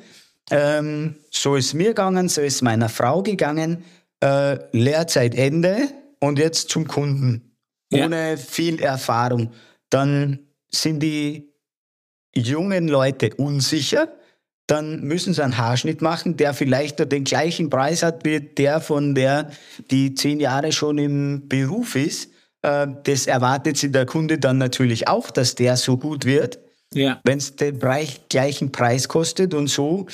ähm, so ist mir gegangen, so ist meiner Frau gegangen äh, Lehrzeitende und jetzt zum Kunden. Ja. Ohne viel Erfahrung. Dann sind die jungen Leute unsicher. Dann müssen sie einen Haarschnitt machen, der vielleicht den gleichen Preis hat wie der von der, die zehn Jahre schon im Beruf ist. Äh, das erwartet sich der Kunde dann natürlich auch, dass der so gut wird. Ja. Wenn es den gleichen Preis kostet und so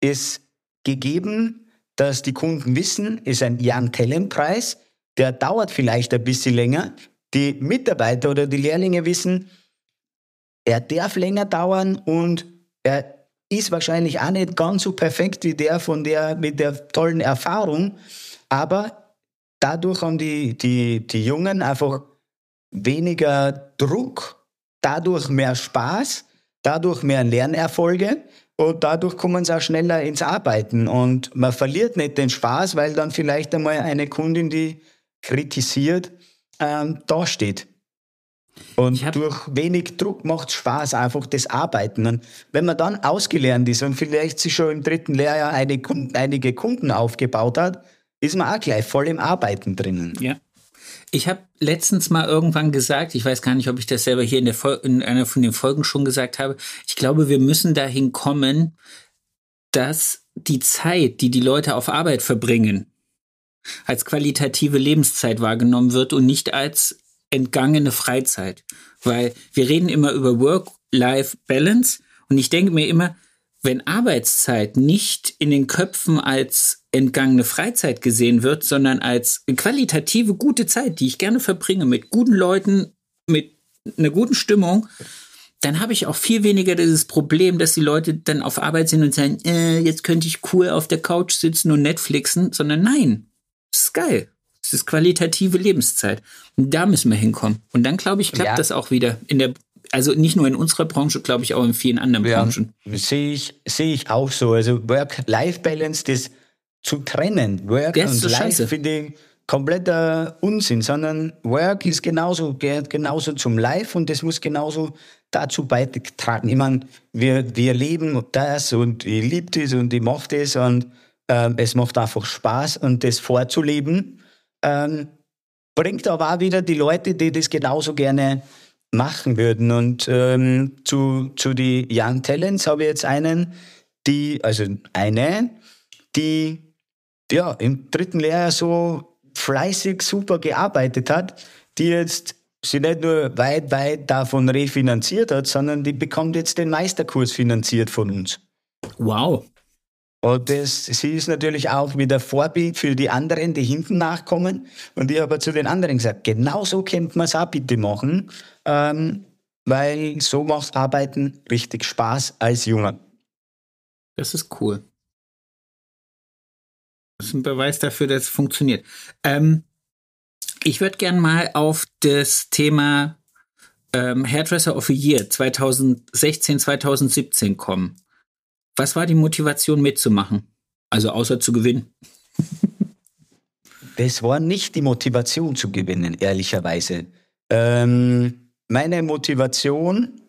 ist gegeben, dass die Kunden wissen, ist ein Young Talent Preis, der dauert vielleicht ein bisschen länger. Die Mitarbeiter oder die Lehrlinge wissen, er darf länger dauern und er ist wahrscheinlich auch nicht ganz so perfekt wie der von der mit der tollen Erfahrung, aber dadurch haben die, die, die Jungen einfach weniger Druck, dadurch mehr Spaß, dadurch mehr Lernerfolge und dadurch kommen sie auch schneller ins Arbeiten. Und man verliert nicht den Spaß, weil dann vielleicht einmal eine Kundin, die kritisiert, ähm, dasteht. Und durch wenig Druck macht es Spaß, einfach das Arbeiten. Und wenn man dann ausgelernt ist und vielleicht sich schon im dritten Lehrjahr eine, einige Kunden aufgebaut hat, ist man auch gleich voll im Arbeiten drinnen. Ja. Ich habe letztens mal irgendwann gesagt, ich weiß gar nicht, ob ich das selber hier in, der in einer von den Folgen schon gesagt habe, ich glaube, wir müssen dahin kommen, dass die Zeit, die die Leute auf Arbeit verbringen, als qualitative Lebenszeit wahrgenommen wird und nicht als entgangene Freizeit. Weil wir reden immer über Work-Life-Balance und ich denke mir immer, wenn Arbeitszeit nicht in den Köpfen als entgangene Freizeit gesehen wird, sondern als qualitative gute Zeit, die ich gerne verbringe mit guten Leuten, mit einer guten Stimmung, dann habe ich auch viel weniger dieses Problem, dass die Leute dann auf Arbeit sind und sagen, äh, jetzt könnte ich cool auf der Couch sitzen und Netflixen, sondern nein, das ist geil. Das ist qualitative Lebenszeit. Und da müssen wir hinkommen. Und dann, glaube ich, klappt ja. das auch wieder in der also nicht nur in unserer Branche, glaube ich, auch in vielen anderen ja, Branchen. Sehe ich, sehe ich auch so. Also Work-Life-Balance, das zu trennen, Work und so Life finde ich kompletter Unsinn, sondern Work ist genauso, gehört genauso zum Life und das muss genauso dazu beitragen. Ich meine, wir, wir leben das und ich liebe das und ich mache das und ähm, es macht einfach Spaß und das vorzuleben, ähm, bringt aber auch wieder die Leute, die das genauso gerne machen würden. Und ähm, zu, zu die Young Talents habe ich jetzt einen, die, also eine, die ja im dritten Lehrjahr so fleißig super gearbeitet hat, die jetzt sie nicht nur weit, weit davon refinanziert hat, sondern die bekommt jetzt den Meisterkurs finanziert von uns. Wow. Und das, sie ist natürlich auch wieder Vorbild für die anderen, die hinten nachkommen. Und ich habe zu den anderen gesagt, genauso könnte man es auch bitte machen, ähm, weil so macht Arbeiten richtig Spaß als Junger. Das ist cool. Das ist ein Beweis dafür, dass es funktioniert. Ähm, ich würde gern mal auf das Thema ähm, Hairdresser of the Year 2016, 2017 kommen. Was war die Motivation mitzumachen? Also außer zu gewinnen. (laughs) Das war nicht die Motivation zu gewinnen, ehrlicherweise. Ähm, meine Motivation,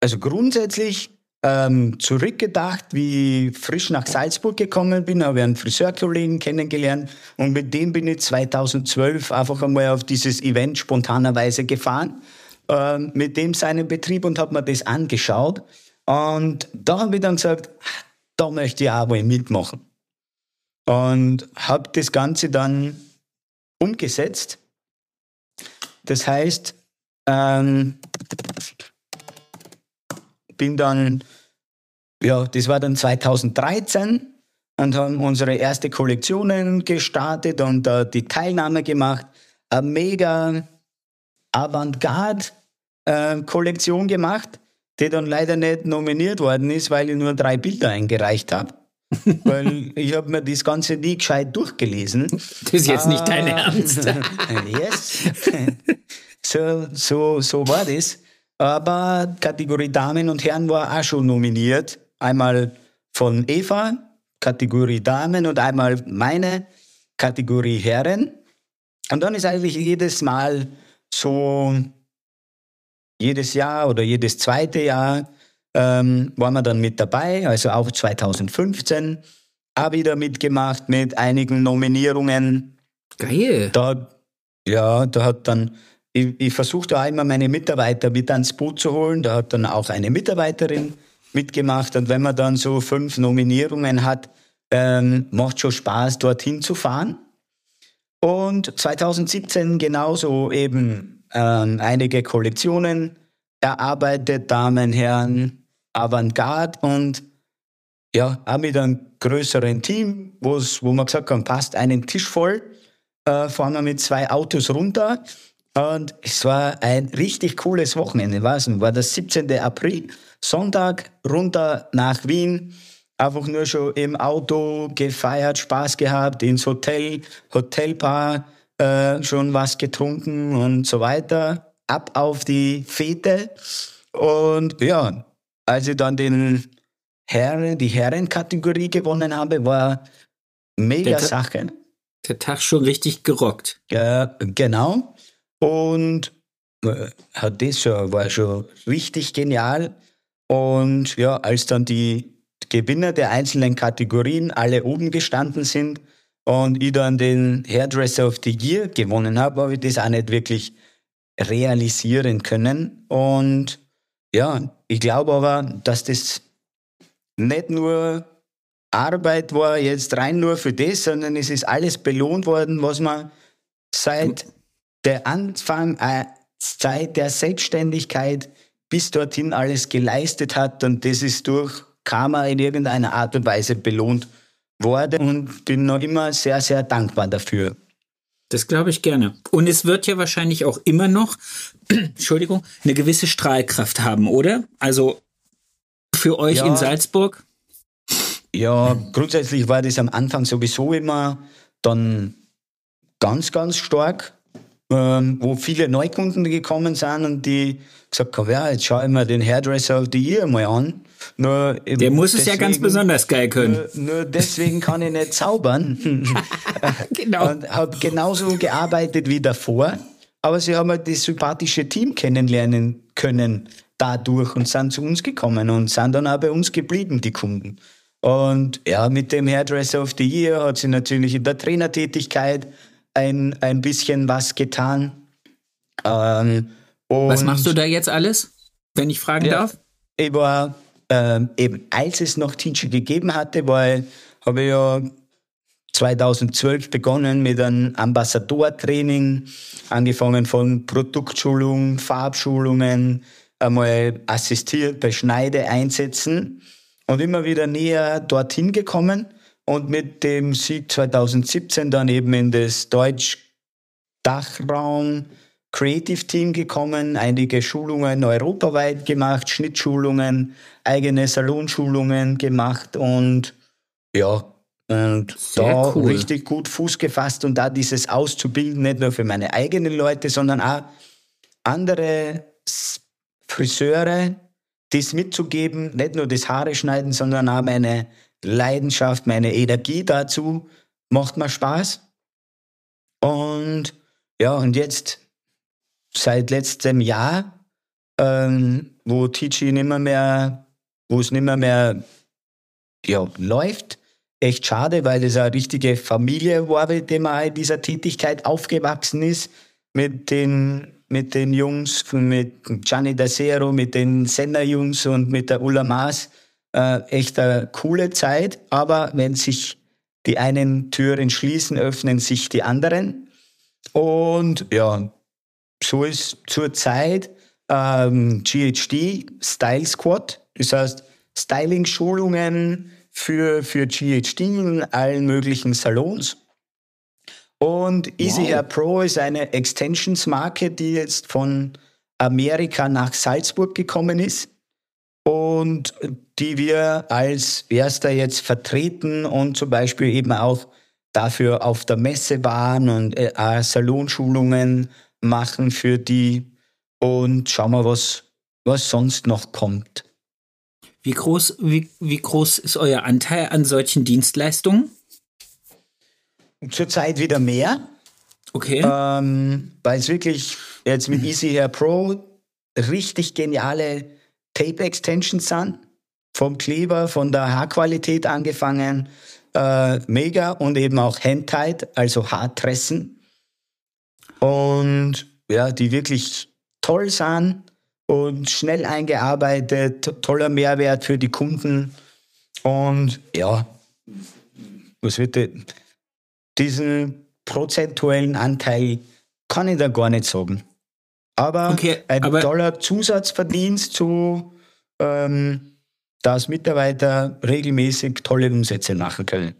also grundsätzlich, ähm, zurückgedacht, wie ich frisch nach Salzburg gekommen bin, habe einen Friseurkollegen kennengelernt und mit dem bin ich 2012 einfach einmal auf dieses Event spontanerweise gefahren, äh, mit dem seinen Betrieb und habe mir das angeschaut. Und da habe ich dann gesagt, da möchte ich auch mal mitmachen. Und habe das Ganze dann umgesetzt. Das heißt, ähm, bin dann, ja, das war dann 2013 und haben unsere erste Kollektionen gestartet und äh, die Teilnahme gemacht. Eine mega Avantgarde-Kollektion äh, gemacht, die dann leider nicht nominiert worden ist, weil ich nur drei Bilder eingereicht habe. (laughs) weil ich habe mir das Ganze nie gescheit durchgelesen. Das ist jetzt ah, nicht dein ah. Ernst. (laughs) yes. so, so, so war das. Aber Kategorie Damen und Herren war auch schon nominiert. Einmal von Eva, Kategorie Damen und einmal meine Kategorie Herren. Und dann ist eigentlich jedes Mal so, jedes Jahr oder jedes zweite Jahr ähm, waren wir dann mit dabei, also auch 2015 auch wieder mitgemacht mit einigen Nominierungen. Geil. Da, ja, da hat dann ich, ich versuche da immer meine Mitarbeiter mit ans Boot zu holen. Da hat dann auch eine Mitarbeiterin mitgemacht. Und wenn man dann so fünf Nominierungen hat, ähm, macht schon Spaß, dorthin zu fahren. Und 2017 genauso eben ähm, einige Kollektionen erarbeitet, Damen, Herren, Avantgarde und ja, auch mit einem größeren Team, wo man gesagt hat, passt einen Tisch voll, äh, fahren wir mit zwei Autos runter und es war ein richtig cooles Wochenende. Was? War das 17. April, Sonntag, runter nach Wien. Einfach nur schon im Auto gefeiert, Spaß gehabt, ins Hotel, Hotelbar, äh, schon was getrunken und so weiter. Ab auf die Fete. Und ja, als ich dann den Herren, die Herrenkategorie gewonnen habe, war mega der Sache. Der Tag schon richtig gerockt. Ja, genau. Und äh, hat das schon, war schon richtig genial. Und ja, als dann die Gewinner der einzelnen Kategorien alle oben gestanden sind und ich dann den Hairdresser of the Year gewonnen habe, habe ich das auch nicht wirklich realisieren können. Und ja, ich glaube aber, dass das nicht nur Arbeit war, jetzt rein nur für das, sondern es ist alles belohnt worden, was man seit der Anfang äh, Zeit der Selbstständigkeit bis dorthin alles geleistet hat und das ist durch Karma in irgendeiner Art und Weise belohnt worden und bin noch immer sehr, sehr dankbar dafür. Das glaube ich gerne. Und es wird ja wahrscheinlich auch immer noch, (clears throat) Entschuldigung, eine gewisse Strahlkraft haben, oder? Also für euch ja, in Salzburg? Ja, grundsätzlich war das am Anfang sowieso immer dann ganz, ganz stark ähm, wo viele Neukunden gekommen sind und die gesagt haben, ja, jetzt schau ich mir den Hairdresser of the Year mal an. Nur Der muss deswegen, es ja ganz besonders geil können. Nur, nur deswegen kann ich nicht zaubern. (laughs) (laughs) genau. Und habe genauso gearbeitet wie davor. Aber sie haben halt das sympathische Team kennenlernen können dadurch und sind zu uns gekommen und sind dann auch bei uns geblieben, die Kunden. Und ja, mit dem Hairdresser of the Year hat sie natürlich in der Trainertätigkeit ein, ein bisschen was getan. Ähm, was machst du da jetzt alles, wenn ich fragen ja, darf? Ich war ähm, eben, als es noch Teacher gegeben hatte, weil habe ich ja 2012 begonnen mit einem Ambassadortraining, angefangen von Produktschulung, Farbschulungen, einmal assistiert bei Schneideeinsätzen und immer wieder näher dorthin gekommen und mit dem Sieg 2017 dann eben in das Deutsch-Dachraum Creative Team gekommen, einige Schulungen europaweit gemacht, Schnittschulungen, eigene Salonschulungen gemacht und ja, und Sehr da cool. richtig gut Fuß gefasst und da dieses auszubilden, nicht nur für meine eigenen Leute, sondern auch andere Friseure, das mitzugeben, nicht nur das Haare schneiden, sondern auch meine Leidenschaft, meine Energie dazu macht mir Spaß. Und ja, und jetzt seit letztem Jahr, ähm, wo Tichy nicht mehr, wo es nicht mehr, ja, läuft. Echt schade, weil das eine richtige Familie war, mit dem er in dieser Tätigkeit aufgewachsen ist. Mit den, mit den Jungs, mit Gianni D'Acero, mit den Senna-Jungs und mit der Ulla Maas. Äh, echt eine coole Zeit. Aber wenn sich die einen Türen schließen, öffnen sich die anderen. Und ja, so ist zurzeit ähm, GHD Style Squad. Das heißt, Styling-Schulungen für, für GHD in allen möglichen Salons. Und Easy wow. Hair Pro ist eine Extensions-Marke, die jetzt von Amerika nach Salzburg gekommen ist und die wir als erster jetzt vertreten und zum Beispiel eben auch dafür auf der Messe waren und äh, Salonschulungen machen für die und schauen wir, was, was sonst noch kommt. Wie groß, wie, wie groß ist euer Anteil an solchen Dienstleistungen? Zurzeit wieder mehr. Okay. Ähm, weil es wirklich jetzt mit Easy Hair Pro richtig geniale Tape-Extensions sind. Vom Kleber, von der Haarqualität angefangen. Äh, mega und eben auch Handtight, also Haartressen. Und ja, die wirklich toll sind und schnell eingearbeitet, toller Mehrwert für die Kunden. Und ja, was wird diesen prozentuellen Anteil kann ich da gar nicht sagen. Aber okay, ein aber toller Zusatzverdienst zu, ähm, dass Mitarbeiter regelmäßig tolle Umsätze machen können.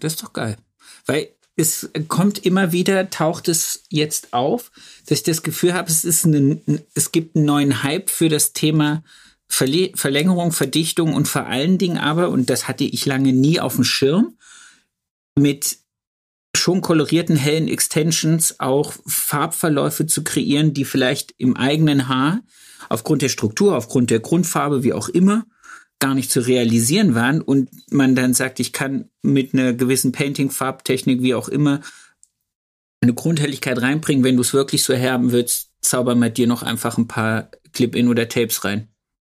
Das ist doch geil. Weil es kommt immer wieder, taucht es jetzt auf, dass ich das Gefühl habe, es, ist eine, es gibt einen neuen Hype für das Thema Verlängerung, Verdichtung und vor allen Dingen aber, und das hatte ich lange nie auf dem Schirm, mit schon kolorierten hellen Extensions auch Farbverläufe zu kreieren, die vielleicht im eigenen Haar aufgrund der Struktur, aufgrund der Grundfarbe, wie auch immer, gar nicht zu realisieren waren und man dann sagt, ich kann mit einer gewissen Painting-Farbtechnik, wie auch immer, eine Grundhelligkeit reinbringen. Wenn du es wirklich so haben willst, zauber mit dir noch einfach ein paar Clip-In oder Tapes rein.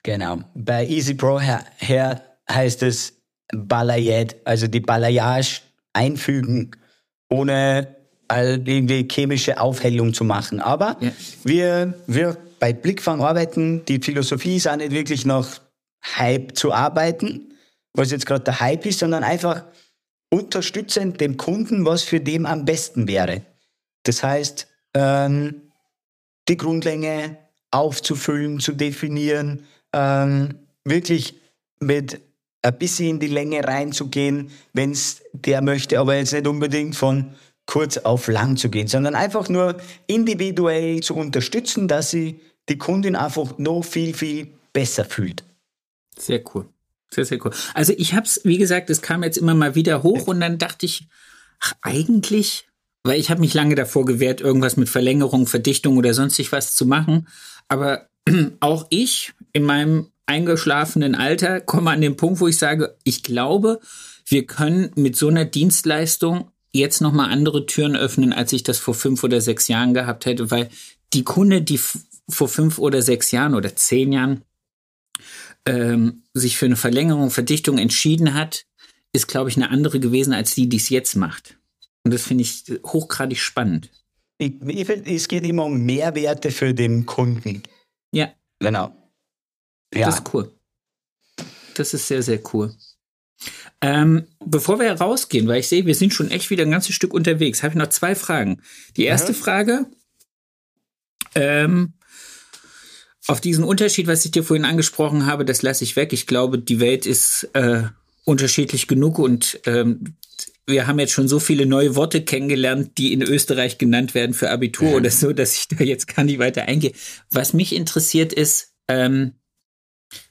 Genau. Bei Easy Pro her, her heißt es Balayette, also die Balayage einfügen, ohne irgendwie chemische Aufhellung zu machen. Aber ja. wir, wir bei Blickfang arbeiten, die Philosophie ist auch nicht wirklich noch Hype zu arbeiten, was jetzt gerade der Hype ist, sondern einfach unterstützend dem Kunden, was für dem am besten wäre. Das heißt, ähm, die Grundlänge aufzufüllen, zu definieren, ähm, wirklich mit ein bisschen in die Länge reinzugehen, wenn es der möchte, aber jetzt nicht unbedingt von kurz auf lang zu gehen, sondern einfach nur individuell zu unterstützen, dass sie die Kundin einfach noch viel, viel besser fühlt. Sehr cool. Sehr, sehr cool. Also ich habe es, wie gesagt, es kam jetzt immer mal wieder hoch und dann dachte ich, ach, eigentlich, weil ich habe mich lange davor gewehrt, irgendwas mit Verlängerung, Verdichtung oder sonstig was zu machen. Aber (clears throat) auch ich in meinem eingeschlafenen Alter komme an den Punkt, wo ich sage, ich glaube, wir können mit so einer Dienstleistung jetzt nochmal andere Türen öffnen, als ich das vor fünf oder sechs Jahren gehabt hätte, weil die Kunde, die vor fünf oder sechs Jahren oder zehn Jahren ähm, sich für eine Verlängerung, Verdichtung entschieden hat, ist, glaube ich, eine andere gewesen als die, die es jetzt macht. Und das finde ich hochgradig spannend. Ich, ich find, es geht immer um Mehrwerte für den Kunden. Ja. Genau. Ja. Das ist cool. Das ist sehr, sehr cool. Ähm, bevor wir rausgehen, weil ich sehe, wir sind schon echt wieder ein ganzes Stück unterwegs, habe ich noch zwei Fragen. Die erste mhm. Frage, ähm, auf diesen Unterschied, was ich dir vorhin angesprochen habe, das lasse ich weg. Ich glaube, die Welt ist äh, unterschiedlich genug und ähm, wir haben jetzt schon so viele neue Worte kennengelernt, die in Österreich genannt werden für Abitur ja. oder so, dass ich da jetzt gar nicht weiter eingehe. Was mich interessiert ist, ähm,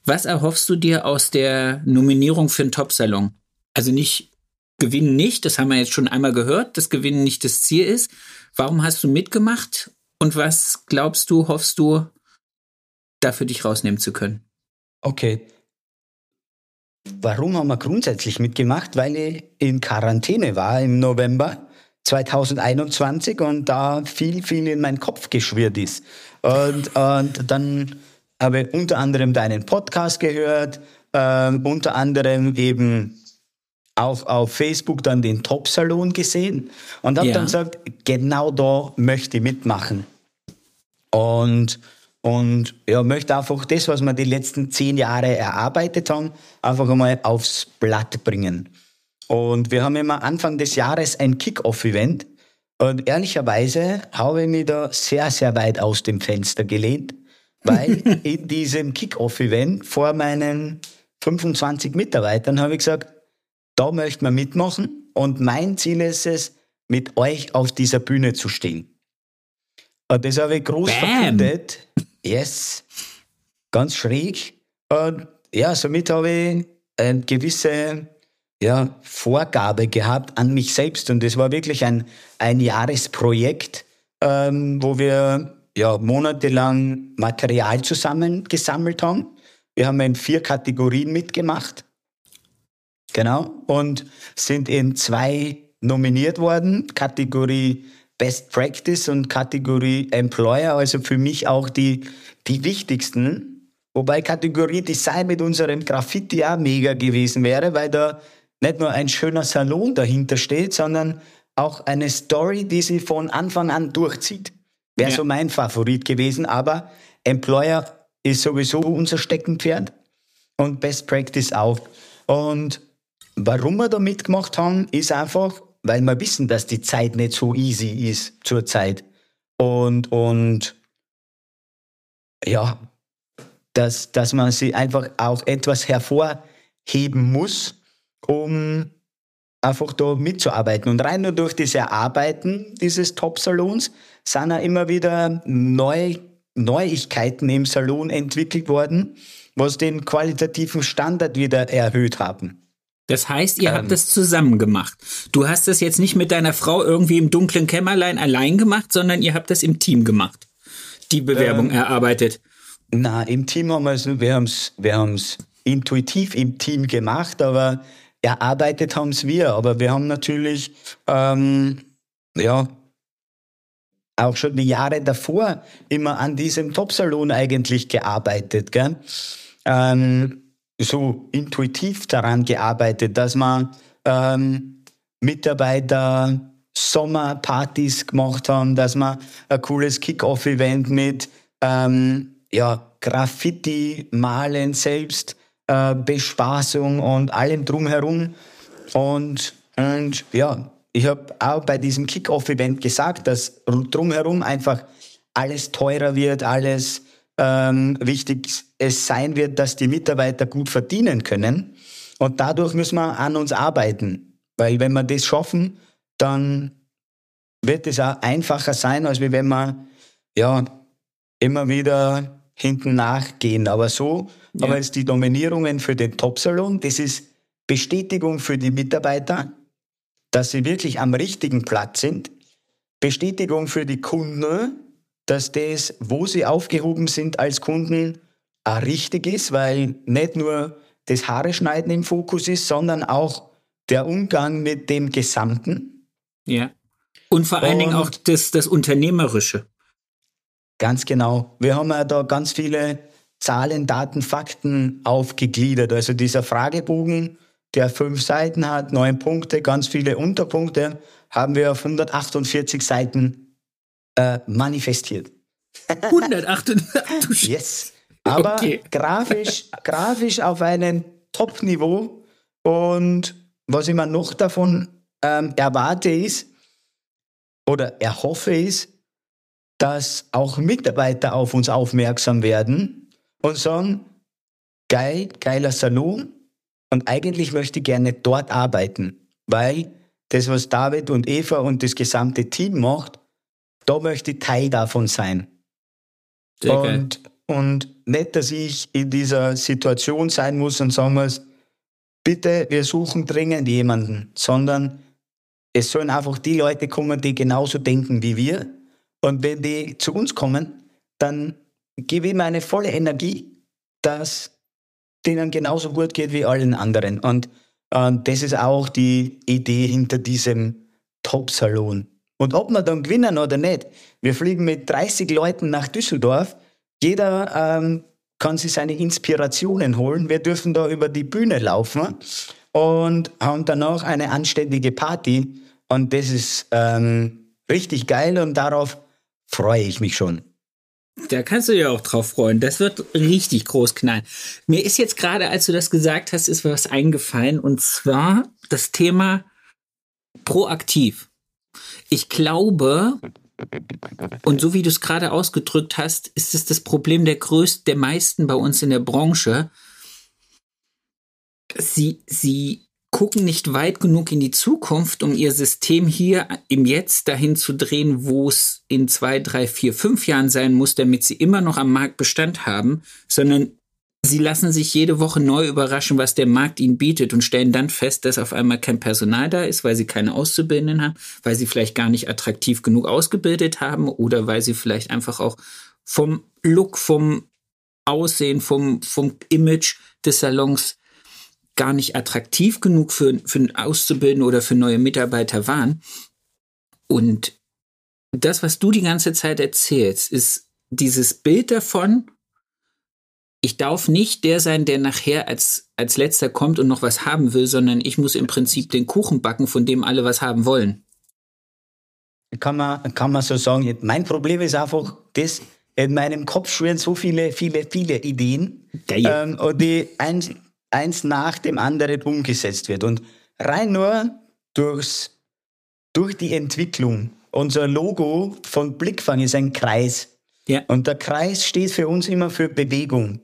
was erhoffst du dir aus der Nominierung für einen Top-Salon? Also nicht Gewinnen nicht, das haben wir jetzt schon einmal gehört, dass Gewinnen nicht das Ziel ist. Warum hast du mitgemacht? Und was glaubst du, hoffst du, da für dich rausnehmen zu können? Okay. Warum haben wir grundsätzlich mitgemacht? Weil ich in Quarantäne war im November 2021 und da viel, viel in meinen Kopf geschwirrt ist. Und, und dann habe unter anderem deinen Podcast gehört, äh, unter anderem eben auch auf Facebook dann den Top-Salon gesehen und habe Ja. dann gesagt, genau da möchte ich mitmachen. Und, und ja, möchte einfach das, was wir die letzten zehn Jahre erarbeitet haben, einfach einmal aufs Blatt bringen. Und wir haben immer Anfang des Jahres ein Kick-Off-Event. Und ehrlicherweise habe ich mich da sehr, sehr weit aus dem Fenster gelehnt, weil in diesem Kick-Off-Event vor meinen 25 Mitarbeitern habe ich gesagt, da möchte man mitmachen und mein Ziel ist es, mit euch auf dieser Bühne zu stehen. Und das habe ich groß Bam. verkündet. Yes. Ganz schräg. Und ja, somit habe ich eine gewisse ja, Vorgabe gehabt an mich selbst. Und das war wirklich ein, ein Jahresprojekt, ähm, wo wir ja, monatelang Material zusammengesammelt haben. Wir haben in vier Kategorien mitgemacht. Genau. Und sind in zwei nominiert worden. Kategorie Best Practice und Kategorie Employer. Also für mich auch die, die wichtigsten. Wobei Kategorie Design mit unserem Graffiti auch mega gewesen wäre, weil da nicht nur ein schöner Salon dahinter steht, sondern auch eine Story, die sie von Anfang an durchzieht. Wäre Ja. so mein Favorit gewesen, aber Employer ist sowieso unser Steckenpferd und Best Practice auch. Und warum wir da mitgemacht haben, ist einfach, weil wir wissen, dass die Zeit nicht so easy ist zurzeit. Und, und ja, dass, dass man sie einfach auch etwas hervorheben muss, um einfach da mitzuarbeiten. Und rein nur durch das Erarbeiten dieses Top-Salons sind ja immer wieder neu, Neuigkeiten im Salon entwickelt worden, was den qualitativen Standard wieder erhöht haben. Das heißt, ihr Ähm. habt das zusammen gemacht. Du hast das jetzt nicht mit deiner Frau irgendwie im dunklen Kämmerlein allein gemacht, sondern ihr habt das im Team gemacht. Die Bewerbung Ähm. erarbeitet. Na, im Team haben wir es, wir haben's, wir haben's intuitiv im Team gemacht, aber erarbeitet haben es wir. Aber wir haben natürlich, ähm, ja, auch schon die Jahre davor immer an diesem Top-Salon eigentlich gearbeitet, gell? Ähm, so intuitiv daran gearbeitet, dass man ähm, Mitarbeiter Sommerpartys gemacht haben, dass wir ein cooles Kick-Off-Event mit ähm, ja, Graffiti, Malen selbst, äh, Bespaßung und allem drumherum. Und, und ja, ich habe auch bei diesem Kick-Off-Event gesagt, dass drumherum einfach alles teurer wird, alles ähm, wichtig es sein wird, dass die Mitarbeiter gut verdienen können. Und dadurch müssen wir an uns arbeiten. Weil wenn wir das schaffen, dann wird es auch einfacher sein, als wenn wir ja, immer wieder hinten nachgehen. Aber so, Ja. aber jetzt die Nominierungen für den Top-Salon, das ist Bestätigung für die Mitarbeiter, dass sie wirklich am richtigen Platz sind. Bestätigung für die Kunden, dass das, wo sie aufgehoben sind als Kunden, auch richtig ist, weil nicht nur das Haare schneiden im Fokus ist, sondern auch der Umgang mit dem Gesamten. Ja. Und vor allen Dingen Und- auch das, das Unternehmerische. Ganz genau. Wir haben ja da ganz viele Zahlen, Daten, Fakten aufgegliedert. Also dieser Fragebogen, der fünf Seiten hat, neun Punkte, ganz viele Unterpunkte, haben wir auf 148 Seiten äh, manifestiert. (laughs) 108. du Sch- Yes. Aber Okay. grafisch, grafisch auf einem Top-Niveau. Und was ich mir noch davon ähm, erwarte ist, oder erhoffe ist, dass auch Mitarbeiter auf uns aufmerksam werden und sagen, geil, geiler Salon und eigentlich möchte ich gerne dort arbeiten, weil das, was David und Eva und das gesamte Team macht, da möchte ich Teil davon sein. Sehr geil. Und, und nicht, dass ich in dieser Situation sein muss und sagen muss, bitte, wir suchen dringend jemanden, sondern es sollen einfach die Leute kommen, die genauso denken wie wir. Und wenn die zu uns kommen, dann gebe ich meine volle Energie, dass denen genauso gut geht wie allen anderen. Und äh, das ist auch die Idee hinter diesem Top-Salon. Und ob wir dann gewinnen oder nicht, wir fliegen mit 30 Leuten nach Düsseldorf. Jeder ähm, kann sich seine Inspirationen holen. Wir dürfen da über die Bühne laufen und haben danach eine anständige Party. Und das ist ähm, richtig geil und darauf freue ich mich schon. Da kannst du dir auch drauf freuen. Das wird richtig groß knallen. Mir ist jetzt gerade, als du das gesagt hast, ist was eingefallen und zwar das Thema proaktiv. Ich glaube, und so wie du es gerade ausgedrückt hast, ist es das Problem der größten, der meisten bei uns in der Branche. Sie, sie gucken nicht weit genug in die Zukunft, um ihr System hier im Jetzt dahin zu drehen, wo es in zwei, drei, vier, fünf Jahren sein muss, damit sie immer noch am Markt Bestand haben, sondern sie lassen sich jede Woche neu überraschen, was der Markt ihnen bietet und stellen dann fest, dass auf einmal kein Personal da ist, weil sie keine Auszubildenden haben, weil sie vielleicht gar nicht attraktiv genug ausgebildet haben oder weil sie vielleicht einfach auch vom Look, vom Aussehen, vom, vom Image des Salons gar nicht attraktiv genug für, für Auszubildende oder für neue Mitarbeiter waren. Und das, was du die ganze Zeit erzählst, ist dieses Bild davon, ich darf nicht der sein, der nachher als, als letzter kommt und noch was haben will, sondern ich muss im Prinzip den Kuchen backen, von dem alle was haben wollen. Kann man, kann man so sagen. Mein Problem ist einfach, das, in meinem Kopf schwirren so viele, viele, viele Ideen, ähm, und die eins, eins nach dem anderen umgesetzt wird. Und rein nur durchs, durch die Entwicklung. Unser Logo von Blickfang ist ein Kreis. Ja. Und der Kreis steht für uns immer für Bewegung.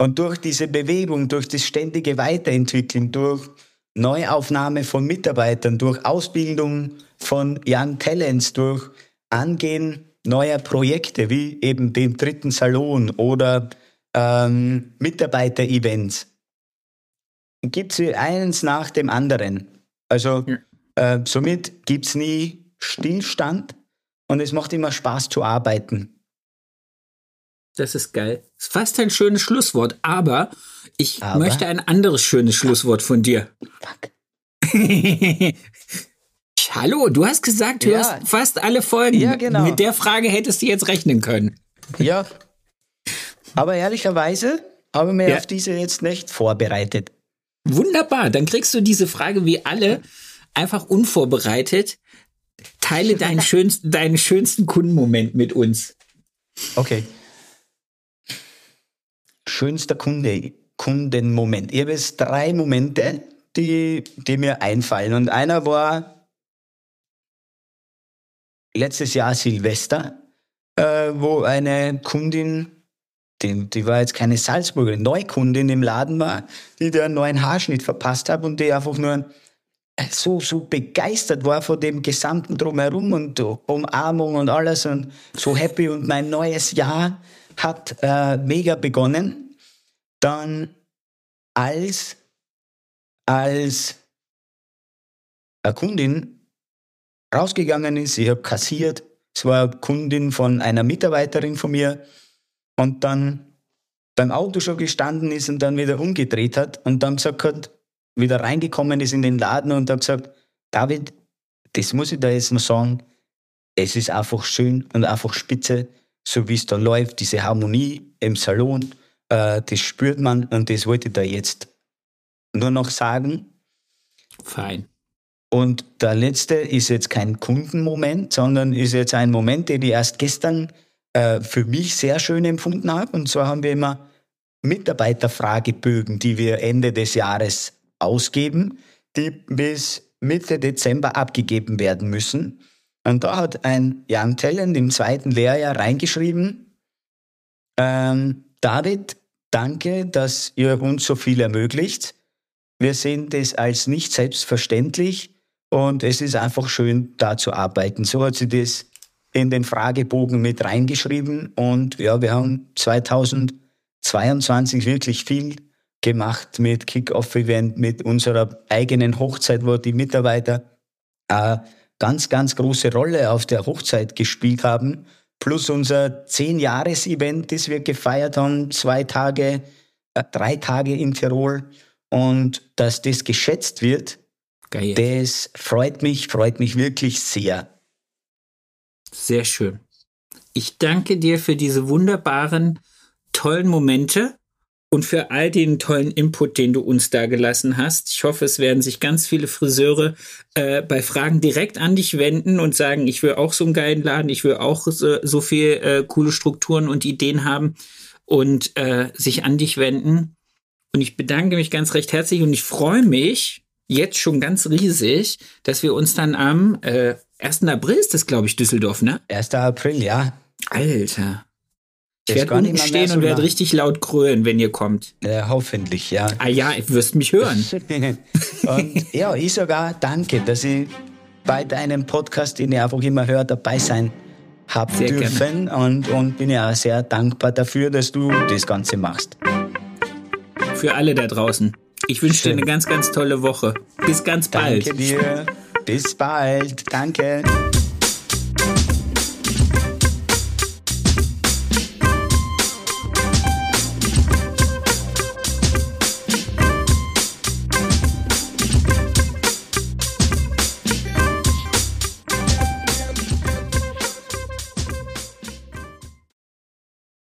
Und durch diese Bewegung, durch das ständige Weiterentwickeln, durch Neuaufnahme von Mitarbeitern, durch Ausbildung von Young Talents, durch Angehen neuer Projekte wie eben dem dritten Salon oder ähm, Mitarbeiter-Events, gibt es eins nach dem anderen. Also ja. äh, somit gibt es nie Stillstand und es macht immer Spaß zu arbeiten. Das ist geil. Das ist fast ein schönes Schlusswort, aber ich aber? möchte ein anderes schönes Schlusswort von dir. Fuck. (laughs) Hallo, du hast gesagt, du ja. hast fast alle Folgen. Ja, genau. Mit der Frage hättest du jetzt rechnen können. Ja. Aber ehrlicherweise habe ich mich ja. auf diese jetzt nicht vorbereitet. Wunderbar, dann kriegst du diese Frage wie alle einfach unvorbereitet. Teile (laughs) deinen schönsten, deinen schönsten Kundenmoment mit uns. Okay schönster Kunde, Kundenmoment. Ich habe jetzt drei Momente, die, die mir einfallen. Und einer war letztes Jahr Silvester, äh, wo eine Kundin, die, die war jetzt keine Salzburgerin, Neukundin im Laden war, die da einen neuen Haarschnitt verpasst hat und die einfach nur so, so begeistert war von dem gesamten Drumherum und Umarmung und alles und so happy und mein neues Jahr hat äh, mega begonnen. Dann als, als eine Kundin rausgegangen ist, ich habe kassiert, es war eine Kundin von einer Mitarbeiterin von mir und dann beim Auto schon gestanden ist und dann wieder umgedreht hat und dann gesagt hat, wieder reingekommen ist in den Laden und hat gesagt, David, das muss ich da jetzt mal sagen, es ist einfach schön und einfach spitze, so wie es da läuft, diese Harmonie im Salon. Äh, das spürt man und das wollte ich da jetzt nur noch sagen. Fein. Und der letzte ist jetzt kein Kundenmoment, sondern ist jetzt ein Moment, den ich erst gestern äh, für mich sehr schön empfunden habe. Und zwar haben wir immer Mitarbeiterfragebögen, die wir Ende des Jahres ausgeben, die bis Mitte Dezember abgegeben werden müssen. Und da hat ein Jan Tellen im zweiten Lehrjahr reingeschrieben, ähm, David, danke, dass ihr uns so viel ermöglicht. Wir sehen das als nicht selbstverständlich und es ist einfach schön, da zu arbeiten. So hat sie das in den Fragebogen mit reingeschrieben und ja, wir haben 2022 wirklich viel gemacht mit Kick-Off-Event, mit unserer eigenen Hochzeit, wo die Mitarbeiter eine ganz, ganz große Rolle auf der Hochzeit gespielt haben plus unser Zehn-Jahres-Event, das wir gefeiert haben, zwei Tage, äh, drei Tage in Tirol. Und dass das geschätzt wird, Geil. das freut mich, freut mich wirklich sehr. Sehr schön. Ich danke dir für diese wunderbaren, tollen Momente und für all den tollen Input, den du uns da gelassen hast. Ich hoffe, es werden sich ganz viele Friseure äh, bei Fragen direkt an dich wenden und sagen, ich will auch so einen geilen Laden, ich will auch so, so viel äh, coole Strukturen und Ideen haben und äh, sich an dich wenden. Und ich bedanke mich ganz recht herzlich und ich freue mich jetzt schon ganz riesig, dass wir uns dann am äh, 1. April ist das, glaube ich, Düsseldorf, ne? 1. April, ja. Alter. Ich werde unten stehen so und werde richtig laut krölen, wenn ihr kommt. Äh, hoffentlich, ja. Ah ja, du wirst mich hören. (laughs) und ja, ich sogar danke, dass ich bei deinem Podcast, den ich einfach immer höre, dabei sein habe dürfen. Und, und bin ja sehr dankbar dafür, dass du das Ganze machst. Für alle da draußen. Ich wünsche dir eine ganz, ganz tolle Woche. Bis ganz bald. Danke dir. Bis bald. Danke.